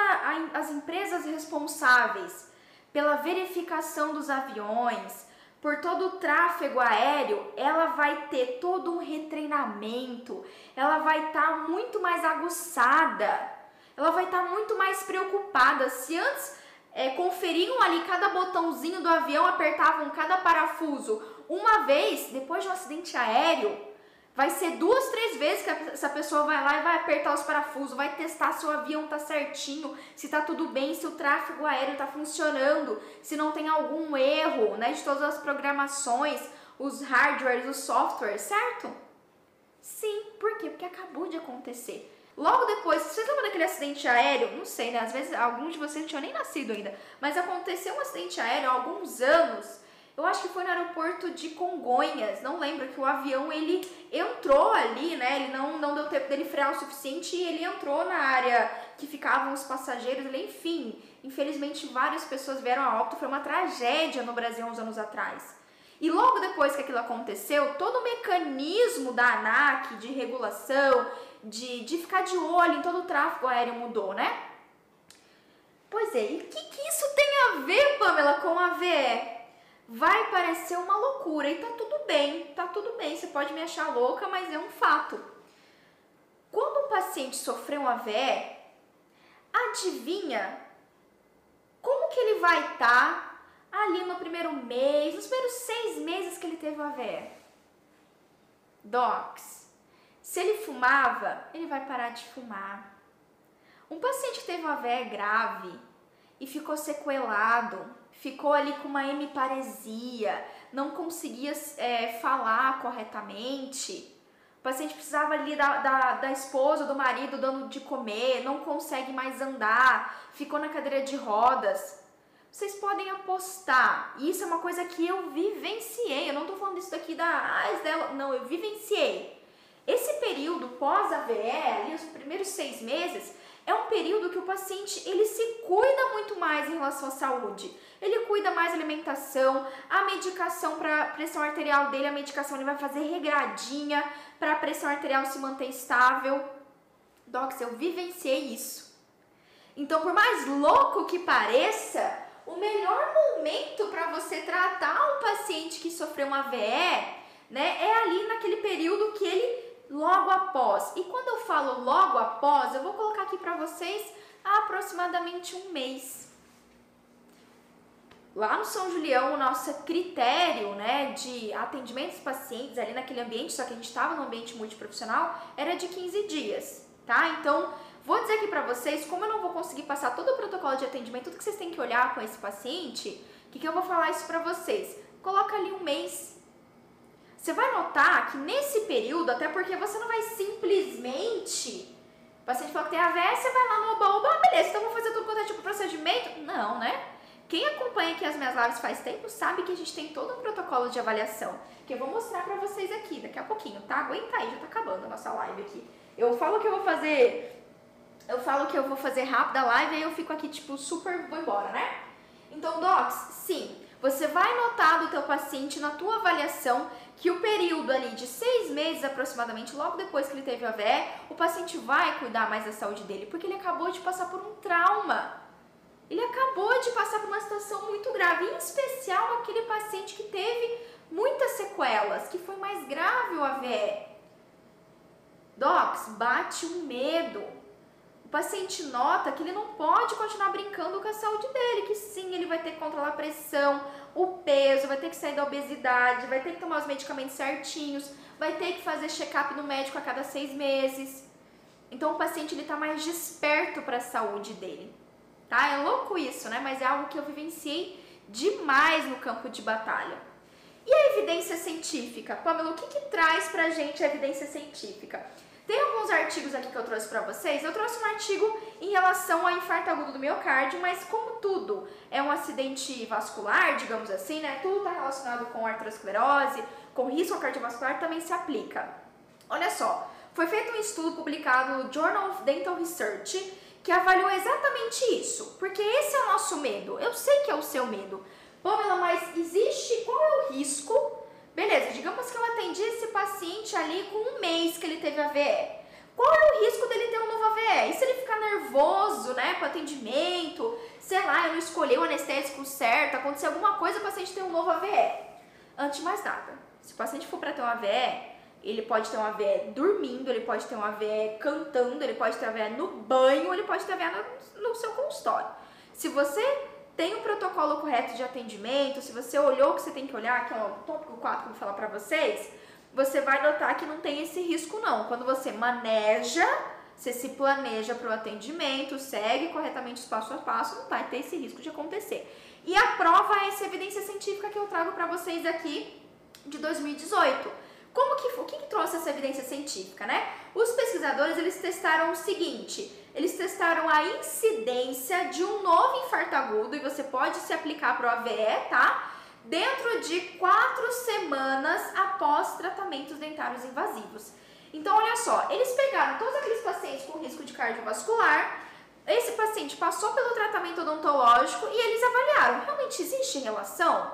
as empresas responsáveis pela verificação dos aviões, por todo o tráfego aéreo, ela vai ter todo um retreinamento, ela vai estar tá muito mais aguçada, ela vai estar tá muito mais preocupada. Se antes é, conferiam ali cada botãozinho do avião, apertavam cada parafuso uma vez, depois de um acidente aéreo, Vai ser duas, três vezes que essa pessoa vai lá e vai apertar os parafusos, vai testar se o avião tá certinho, se tá tudo bem, se o tráfego aéreo tá funcionando, se não tem algum erro, né, de todas as programações, os hardwares, os softwares, certo? Sim, por quê? Porque acabou de acontecer. Logo depois, vocês lembram daquele acidente aéreo? Não sei, né? Às vezes alguns de vocês não tinham nem nascido ainda, mas aconteceu um acidente aéreo há alguns anos eu acho que foi no aeroporto de Congonhas, não lembro, que o avião ele entrou ali, né? Ele não, não deu tempo dele frear o suficiente e ele entrou na área que ficavam os passageiros, ele, enfim, infelizmente várias pessoas vieram a óbito, foi uma tragédia no Brasil uns anos atrás. E logo depois que aquilo aconteceu, todo o mecanismo da ANAC de regulação, de, de ficar de olho em todo o tráfego aéreo mudou, né? Pois é, e o que, que isso tem a ver, Pamela, com a VE? Vai parecer uma loucura e tá tudo bem, tá tudo bem, você pode me achar louca, mas é um fato. Quando um paciente sofreu um AVE, adivinha que ele vai estar tá ali no primeiro mês, nos primeiros seis meses que ele teve o AVE? Docs, se ele fumava, ele vai parar de fumar. Um paciente que teve um AVE grave e ficou sequelado, ficou ali com uma hemiparesia, não conseguia é, falar corretamente, o paciente precisava ali da, da, da esposa, do marido dando de comer, não consegue mais andar, ficou na cadeira de rodas. Vocês podem apostar. Isso é uma coisa que eu vivenciei. Eu não estou falando isso daqui da ah, dela. Não, eu vivenciei. Esse período pós-AVE, ali os primeiros seis meses, é um período que o paciente ele se cuida muito mais em relação à saúde. Ele cuida mais da alimentação, a medicação para pressão arterial dele, a medicação ele vai fazer regradinha para a pressão arterial se manter estável. Docs, eu vivenciei isso. Então, por mais louco que pareça, o melhor momento para você tratar um paciente que sofreu uma AVE, né, é ali naquele período que ele logo após. E quando eu falo logo após, eu vou colocar aqui para vocês aproximadamente um mês. Lá no São Julião, o nosso critério né, de atendimento dos pacientes ali naquele ambiente, só que a gente estava no ambiente multiprofissional, era de 15 dias, tá? Então, vou dizer aqui para vocês, como eu não vou conseguir passar todo o protocolo de atendimento, tudo que vocês têm que olhar com esse paciente, o que, que eu vou falar isso para vocês? Coloca ali um mês você vai notar que nesse período, até porque você não vai simplesmente. O paciente falou que tem AVS, você vai lá no oba-oba, ah, beleza, então vou fazer tudo quanto é tipo procedimento. Não, né? Quem acompanha aqui as minhas lives faz tempo sabe que a gente tem todo um protocolo de avaliação que eu vou mostrar pra vocês aqui daqui a pouquinho, tá? Aguenta aí, já tá acabando a nossa live aqui. Eu falo que eu vou fazer. Eu falo que eu vou fazer rápido a live aí eu fico aqui, tipo, super vou embora, né? Então, Docs, sim, você vai notar do teu paciente na tua avaliação que o período ali de seis meses aproximadamente, logo depois que ele teve a AVE, o paciente vai cuidar mais da saúde dele, porque ele acabou de passar por um trauma. Ele acabou de passar por uma situação muito grave, em especial aquele paciente que teve muitas sequelas, que foi mais grave o AVE. Docs, bate um medo paciente nota que ele não pode continuar brincando com a saúde dele, que sim, ele vai ter que controlar a pressão, o peso, vai ter que sair da obesidade, vai ter que tomar os medicamentos certinhos, vai ter que fazer check-up no médico a cada seis meses. Então o paciente ele está mais desperto para a saúde dele, tá? É louco isso, né? Mas é algo que eu vivenciei demais no campo de batalha. E a evidência científica? Pamela, o que, que traz pra gente a evidência científica? Tem alguns artigos aqui que eu trouxe para vocês. Eu trouxe um artigo em relação ao infarto agudo do miocárdio, mas como tudo é um acidente vascular, digamos assim, né? Tudo está relacionado com arteriosclerose, com risco cardiovascular, também se aplica. Olha só, foi feito um estudo publicado no Journal of Dental Research que avaliou exatamente isso, porque esse é o nosso medo. Eu sei que é o seu medo. Pamela, mas existe qual é o risco Beleza, digamos que eu atendi esse paciente ali com um mês que ele teve AVE. Qual é o risco dele ter um novo AVE? E se ele ficar nervoso, né, com atendimento, sei lá, eu não escolhi o anestésico certo, acontecer alguma coisa, o paciente tem um novo AVE. Antes de mais nada, se o paciente for para ter um AVE, ele pode ter um AVE dormindo, ele pode ter um AVE cantando, ele pode ter um AVE no banho, ele pode ter um AVE no, no seu consultório. Se você tem o protocolo correto de atendimento, se você olhou o que você tem que olhar, que é o tópico 4 que eu vou falar para vocês, você vai notar que não tem esse risco não. Quando você maneja, você se planeja para o atendimento, segue corretamente os passo a passo, não vai ter esse risco de acontecer. E a prova é essa evidência científica que eu trago para vocês aqui de 2018. Como que, o que, que trouxe essa evidência científica, né? Os pesquisadores eles testaram o seguinte: eles testaram a incidência de um novo infarto agudo e você pode se aplicar para o AVE, tá? Dentro de quatro semanas após tratamentos dentários invasivos. Então, olha só, eles pegaram todos aqueles pacientes com risco de cardiovascular, esse paciente passou pelo tratamento odontológico e eles avaliaram, realmente existe relação?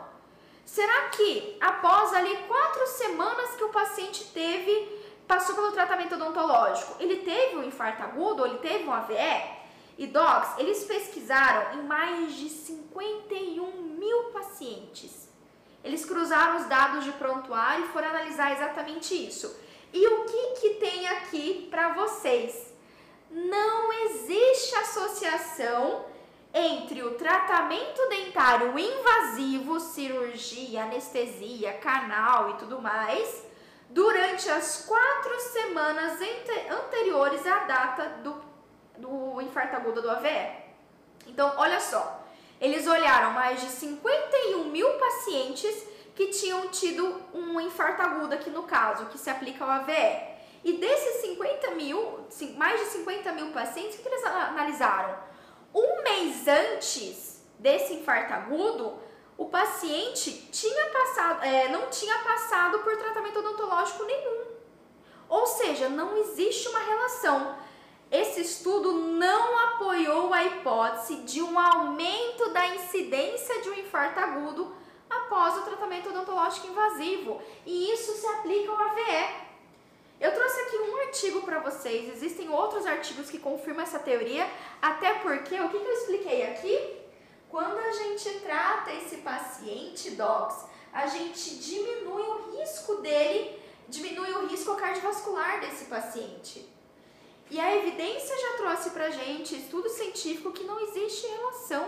Será que após ali quatro semanas que o paciente teve passou pelo tratamento odontológico, ele teve um infarto agudo ou ele teve um AVE? E docs, eles pesquisaram em mais de 51 mil pacientes. Eles cruzaram os dados de prontuário e foram analisar exatamente isso. E o que, que tem aqui para vocês? Não existe associação entre o tratamento dentário invasivo, cirurgia, anestesia, canal e tudo mais, durante as quatro semanas anteriores à data do, do infarto agudo do AVE. Então, olha só, eles olharam mais de 51 mil pacientes que tinham tido um infarto agudo aqui no caso, que se aplica ao AVE. E desses 50 mil, mais de 50 mil pacientes, o que eles analisaram? Um mês antes desse infarto agudo, o paciente tinha passado, é, não tinha passado por tratamento odontológico nenhum. Ou seja, não existe uma relação. Esse estudo não apoiou a hipótese de um aumento da incidência de um infarto agudo após o tratamento odontológico invasivo, e isso se aplica ao AVE. Eu trouxe aqui um artigo para vocês, existem outros artigos que confirmam essa teoria, até porque, o que, que eu expliquei aqui? Quando a gente trata esse paciente, docs, a gente diminui o risco dele, diminui o risco cardiovascular desse paciente. E a evidência já trouxe pra gente, estudo científico, que não existe relação.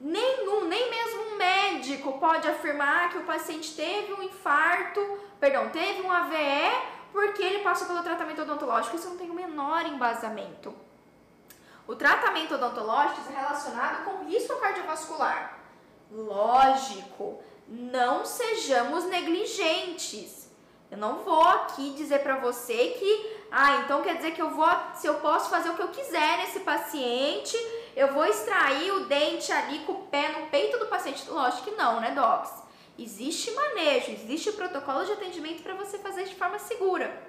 Nenhum, nem mesmo um médico pode afirmar que o paciente teve um infarto, perdão, teve um AVE porque ele passou pelo tratamento odontológico. Isso não tem o menor embasamento. O tratamento odontológico é relacionado com risco cardiovascular. Lógico, não sejamos negligentes. Eu não vou aqui dizer para você que, ah, então quer dizer que eu vou, se eu posso fazer o que eu quiser nesse paciente, eu vou extrair o dente ali com o pé no peito do paciente. Lógico que não, né, docs? Existe manejo, existe protocolo de atendimento para você fazer de forma segura.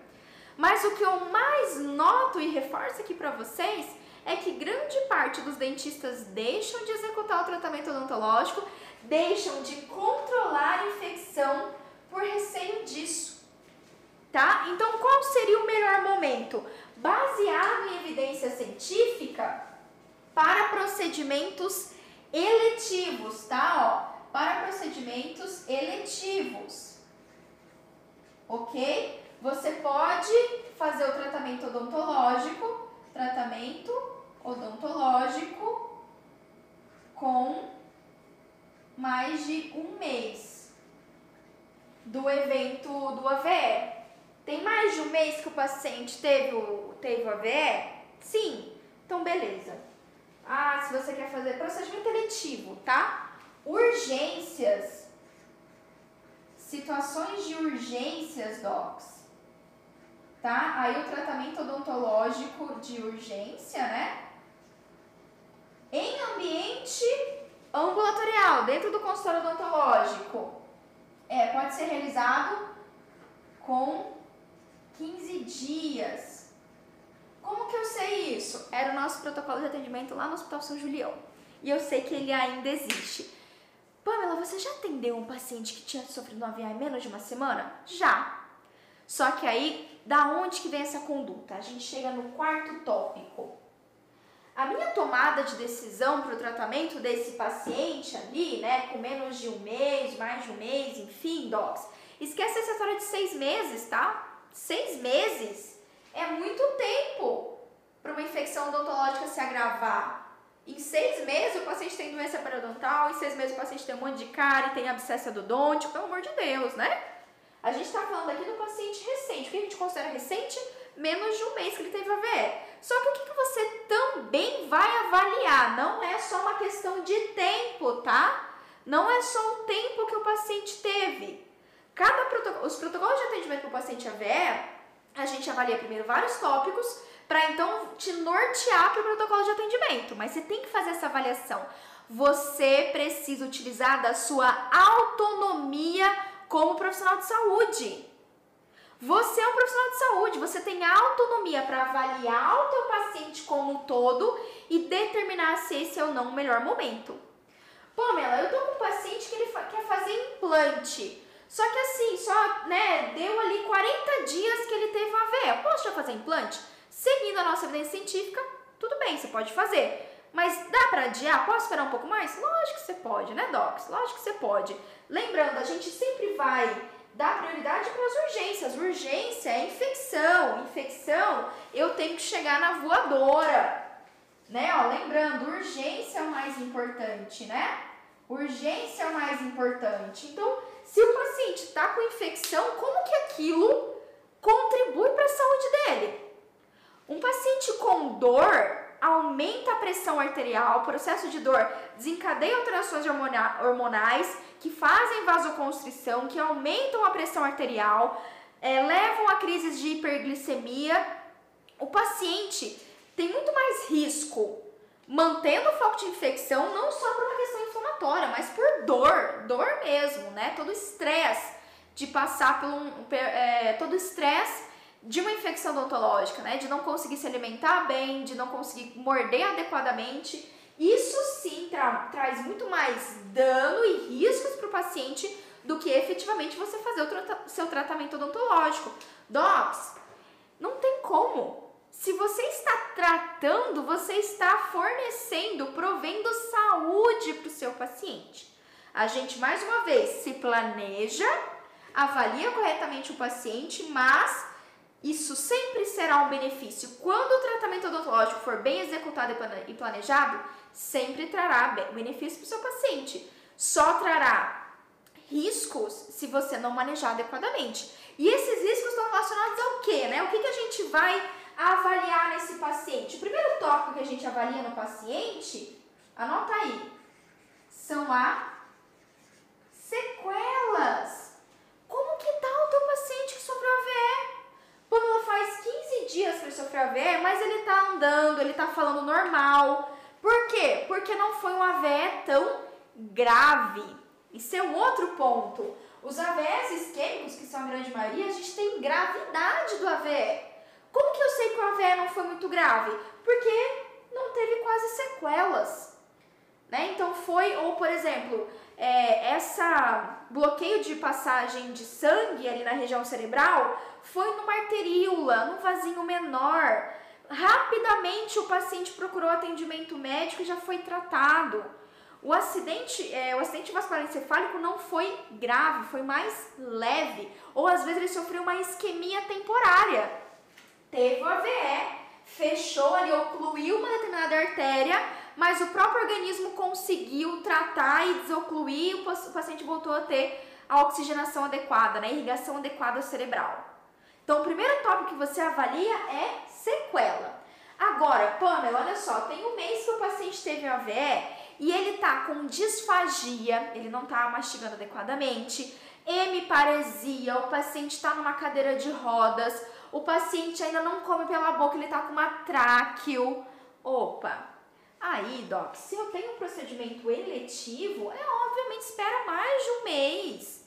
Mas o que eu mais noto e reforço aqui para vocês é que grande parte dos dentistas deixam de executar o tratamento odontológico, deixam de controlar a infecção por receio disso. Tá? Então, qual seria o melhor momento? Baseado em evidência científica para procedimentos eletivos, tá? Ó, para procedimentos eletivos. OK? Você pode fazer o tratamento odontológico, tratamento odontológico com mais de um mês do evento do AVE. Tem mais de um mês que o paciente teve o, teve o AVE? Sim. Então, beleza. Ah, se você quer fazer procedimento eletivo, tá? Urgências. Situações de urgências, docs. Tá? Aí o tratamento odontológico de urgência, né? Em ambiente ambulatorial, dentro do consultório odontológico, é, pode ser realizado com 15 dias. Como que eu sei isso? Era o nosso protocolo de atendimento lá no Hospital São Julião. E eu sei que ele ainda existe. Pamela, você já atendeu um paciente que tinha sofrido um AVI em menos de uma semana? Já. Só que aí, da onde que vem essa conduta? A gente chega no quarto tópico. A minha tomada de decisão para o tratamento desse paciente ali, né, com menos de um mês, mais de um mês, enfim, docs, esquece essa história de seis meses, tá? Seis meses é muito tempo para uma infecção odontológica se agravar. Em seis meses o paciente tem doença periodontal, em seis meses o paciente tem um monte de cárie, tem abscessa do dente, pelo amor de Deus, né? A gente está falando aqui do paciente recente. O que a gente considera recente? Menos de um mês que ele teve AVE. Só que o que, que você também vai avaliar? Não é só uma questão de tempo, tá? Não é só o tempo que o paciente teve. Cada os protocolos de atendimento para o paciente AVE, a gente avalia primeiro vários tópicos para então te nortear para o protocolo de atendimento. Mas você tem que fazer essa avaliação. Você precisa utilizar da sua autonomia como profissional de saúde. Você é um profissional de saúde, você tem autonomia para avaliar o teu paciente como um todo e determinar se esse é ou não o melhor momento. Pamela, eu tô com um paciente que ele quer fazer implante. Só que assim, só, né, deu ali 40 dias que ele teve uma veia. Posso já fazer implante? Seguindo a nossa evidência científica, tudo bem, você pode fazer. Mas dá para adiar? Posso esperar um pouco mais? Lógico que você pode, né, Docs? Lógico que você pode. Lembrando, a gente sempre vai dar prioridade para as urgências. Urgência é infecção. Infecção, eu tenho que chegar na voadora. né? Ó, lembrando, urgência é o mais importante, né? Urgência é o mais importante. Então, se o paciente está com infecção, como que aquilo contribui para a saúde dele? Um paciente com dor aumenta a pressão arterial, o processo de dor desencadeia alterações hormonais que fazem vasoconstrição, que aumentam a pressão arterial, é, levam a crises de hiperglicemia. O paciente tem muito mais risco mantendo o foco de infecção, não só por uma questão inflamatória, mas por dor, dor mesmo, né? Todo estresse de passar por um, é, todo estresse de uma infecção odontológica, né? De não conseguir se alimentar bem, de não conseguir morder adequadamente. Isso sim tra traz muito mais dano e riscos para o paciente do que efetivamente você fazer o tra seu tratamento odontológico. Docs, não tem como se você está tratando, você está fornecendo, provendo saúde para o seu paciente. A gente, mais uma vez, se planeja, avalia corretamente o paciente, mas isso sempre será um benefício. Quando o tratamento odontológico for bem executado e planejado, sempre trará benefício para o seu paciente. Só trará riscos se você não manejar adequadamente. E esses riscos estão relacionados ao quê? Né? O que, que a gente vai avaliar nesse paciente? O primeiro tópico que a gente avalia no paciente, anota aí, são as sequelas. Como que tá o teu paciente que sofreu AVE? Pamela faz 15 dias que ele sofreu AVE, mas ele tá andando, ele tá falando normal. Por quê? Porque não foi um AVE tão grave. Isso é um outro ponto. Os AVEs isquêmicos, que são a grande maioria, a gente tem gravidade do AVE. Como que eu sei que o AVE não foi muito grave? Porque não teve quase sequelas. Né? Então foi, ou por exemplo, é, essa bloqueio de passagem de sangue ali na região cerebral foi numa arteríola, num vasinho menor. Rapidamente o paciente procurou atendimento médico e já foi tratado. O acidente, é, o acidente vascular encefálico não foi grave, foi mais leve. Ou às vezes ele sofreu uma isquemia temporária teve o AVE, fechou ali, ocluiu uma determinada artéria, mas o próprio organismo conseguiu tratar e desocluir, o paciente voltou a ter a oxigenação adequada, né, a irrigação adequada cerebral. Então, o primeiro tópico que você avalia é sequela. Agora, Pamela, olha só, tem um mês que o paciente teve AVE e ele tá com disfagia, ele não tá mastigando adequadamente, hemiparesia, o paciente está numa cadeira de rodas, o paciente ainda não come pela boca, ele está com uma tráqueo. Opa! Aí, doc, se eu tenho um procedimento eletivo, é obviamente espera mais de um mês,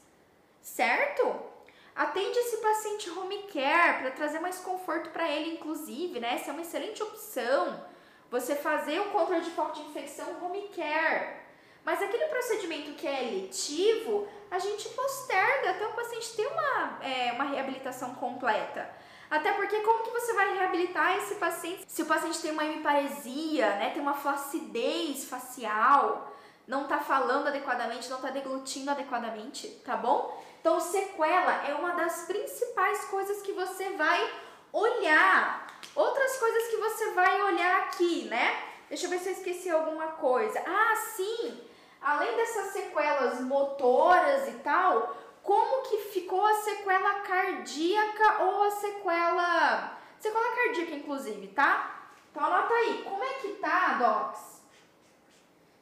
certo? Atende esse paciente home care para trazer mais conforto para ele, inclusive, né? Essa é uma excelente opção. Você fazer o controle de foco de infecção home care. Mas aquele procedimento que é eletivo, a gente posterga até o paciente ter uma, é, uma reabilitação completa. Até porque como que você vai reabilitar esse paciente se o paciente tem uma hemiparesia, né, tem uma flacidez facial, não está falando adequadamente, não está deglutindo adequadamente, tá bom? Então, sequela é uma das principais coisas que você vai olhar. Outras coisas que você vai olhar aqui, né? Deixa eu ver se eu esqueci alguma coisa. Ah, sim! Além dessas sequelas motoras e tal, como que ficou a sequela cardíaca ou a sequela. Sequela cardíaca, inclusive, tá? Então anota aí, como é que tá, Docs?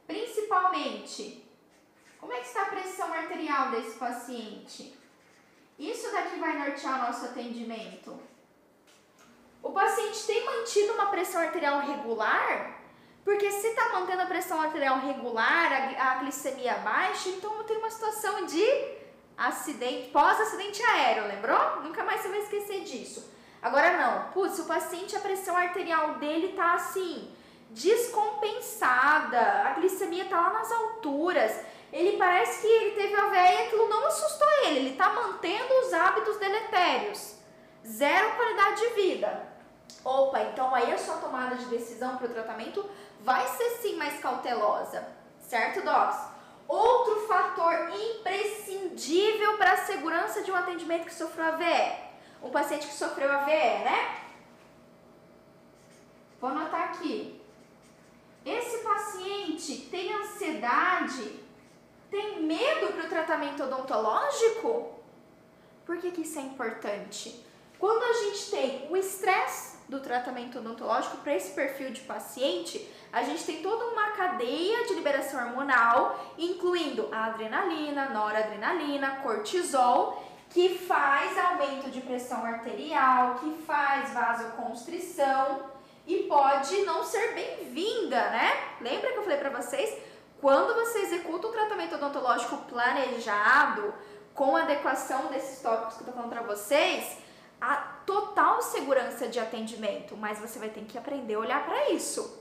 Principalmente, como é que está a pressão arterial desse paciente? Isso daqui vai nortear o nosso atendimento. O paciente tem mantido uma pressão arterial regular? Porque se está mantendo a pressão arterial regular, a, a glicemia baixa, então eu tenho uma situação de acidente, pós-acidente aéreo, lembrou? Nunca mais você vai esquecer disso. Agora não, putz, o paciente, a pressão arterial dele tá assim, descompensada, a glicemia tá lá nas alturas, ele parece que ele teve a veia e aquilo não assustou ele, ele tá mantendo os hábitos deletérios, zero qualidade de vida. Opa, então aí a sua tomada de decisão para o tratamento vai ser sim mais cautelosa, certo, Docs? Outro fator imprescindível para a segurança de um atendimento que sofreu AVE. Um paciente que sofreu AVE, né? Vou anotar aqui. paciente tem ansiedade, tem medo para o tratamento odontológico? Por que, que isso é importante? Quando a gente tem o estresse do tratamento odontológico para esse perfil de paciente, a gente tem toda uma cadeia de liberação hormonal, incluindo a adrenalina, noradrenalina, cortisol, que faz aumento de pressão arterial, que faz vasoconstrição e pode não ser bem-vinda, né? Lembra que eu falei para vocês? Quando você executa um tratamento odontológico planejado, com adequação desses tópicos que eu tô falando para vocês, a total segurança de atendimento, mas você vai ter que aprender a olhar para isso.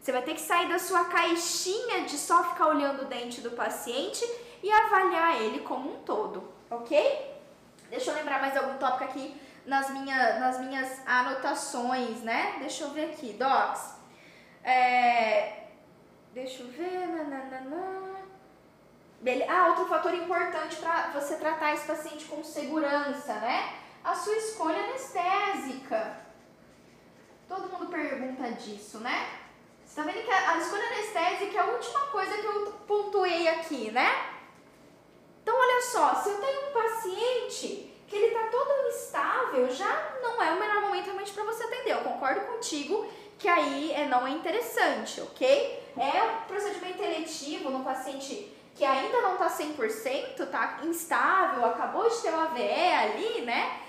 Você vai ter que sair da sua caixinha de só ficar olhando o dente do paciente e avaliar ele como um todo, ok? Deixa eu lembrar mais algum tópico aqui nas, minha, nas minhas anotações, né? Deixa eu ver aqui, docs. É, Deixa eu ver. Nananana. Ah, outro fator importante para você tratar esse paciente com segurança, né? A sua escolha anestésica. Todo mundo pergunta disso, né? Você tá vendo que a, escolha anestésica é a última coisa que eu pontuei aqui, né? Então, olha só, se eu tenho um paciente que ele tá todo instável, já não é o melhor momento realmente para você atender. Eu concordo contigo que aí é, não é interessante, ok? É um procedimento eletivo no paciente que ainda não está 100%, está instável, acabou de ter uma AVE ali, né?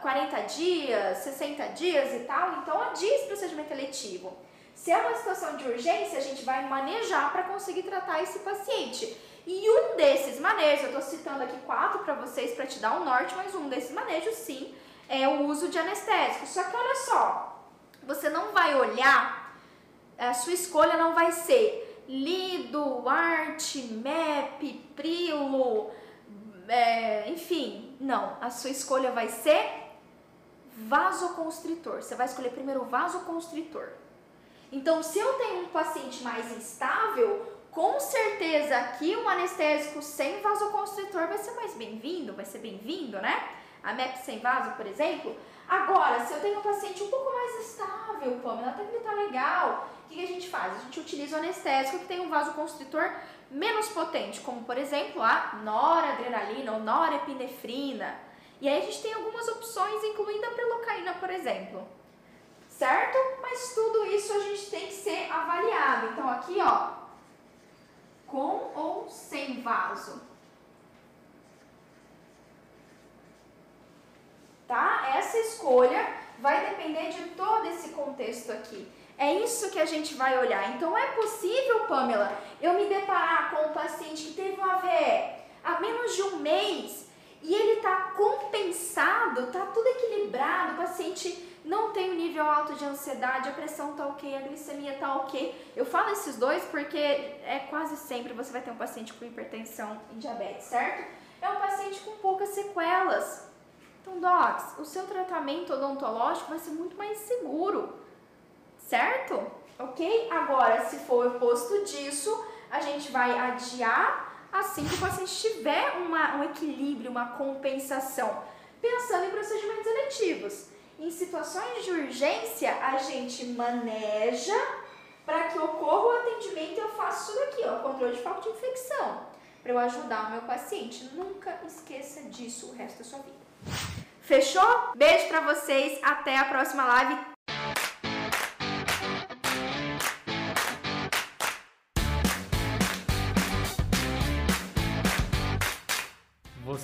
40 dias, 60 dias e tal, então diz procedimento eletivo. Se é uma situação de urgência, a gente vai manejar para conseguir tratar esse paciente. E um desses manejos, eu estou citando aqui quatro para vocês para te dar um norte, mas um desses manejos sim é o uso de anestésico. Só que olha só, você não vai olhar, a sua escolha não vai ser Lido, Art, Map, Prilo, é, enfim, não. A sua escolha vai ser vasoconstritor. Você vai escolher primeiro vasoconstritor. Então, se eu tenho um paciente mais instável, com certeza aqui um anestésico sem vasoconstritor vai ser mais bem-vindo, vai ser bem-vindo, né? A MEP sem vaso, por exemplo, Agora, se eu tenho um paciente um pouco mais estável, Pamela, até que ele tá legal, o que, que a gente faz? A gente utiliza o anestésico que tem um vasoconstritor menos potente, como por exemplo a noradrenalina ou norepinefrina. E aí a gente tem algumas opções, incluindo a prelocaína, por exemplo. Certo? Mas tudo isso a gente tem que ser avaliado. Então aqui, ó, com ou sem vaso. tá? Essa escolha vai depender de todo esse contexto aqui. É isso que a gente vai olhar. Então é possível, Pamela, eu me deparar com um paciente que teve um AVE há menos de um mês e ele está compensado, está tudo equilibrado, o paciente não tem um nível alto de ansiedade, a pressão está ok, a glicemia está ok. Eu falo esses dois porque é quase sempre você vai ter um paciente com hipertensão e diabetes, certo? É um paciente com poucas sequelas. Então, docs, o seu tratamento odontológico vai ser muito mais seguro, certo? Ok? Agora, se for o oposto disso, a gente vai adiar assim que o paciente tiver uma, um equilíbrio, uma compensação, pensando em procedimentos eletivos. Em situações de urgência, a gente maneja para que ocorra o atendimento e eu faço isso daqui, ó, controle de foco de infecção, para eu ajudar o meu paciente. Nunca esqueça disso o resto da sua vida. Fechou? Beijo pra vocês, até a próxima live.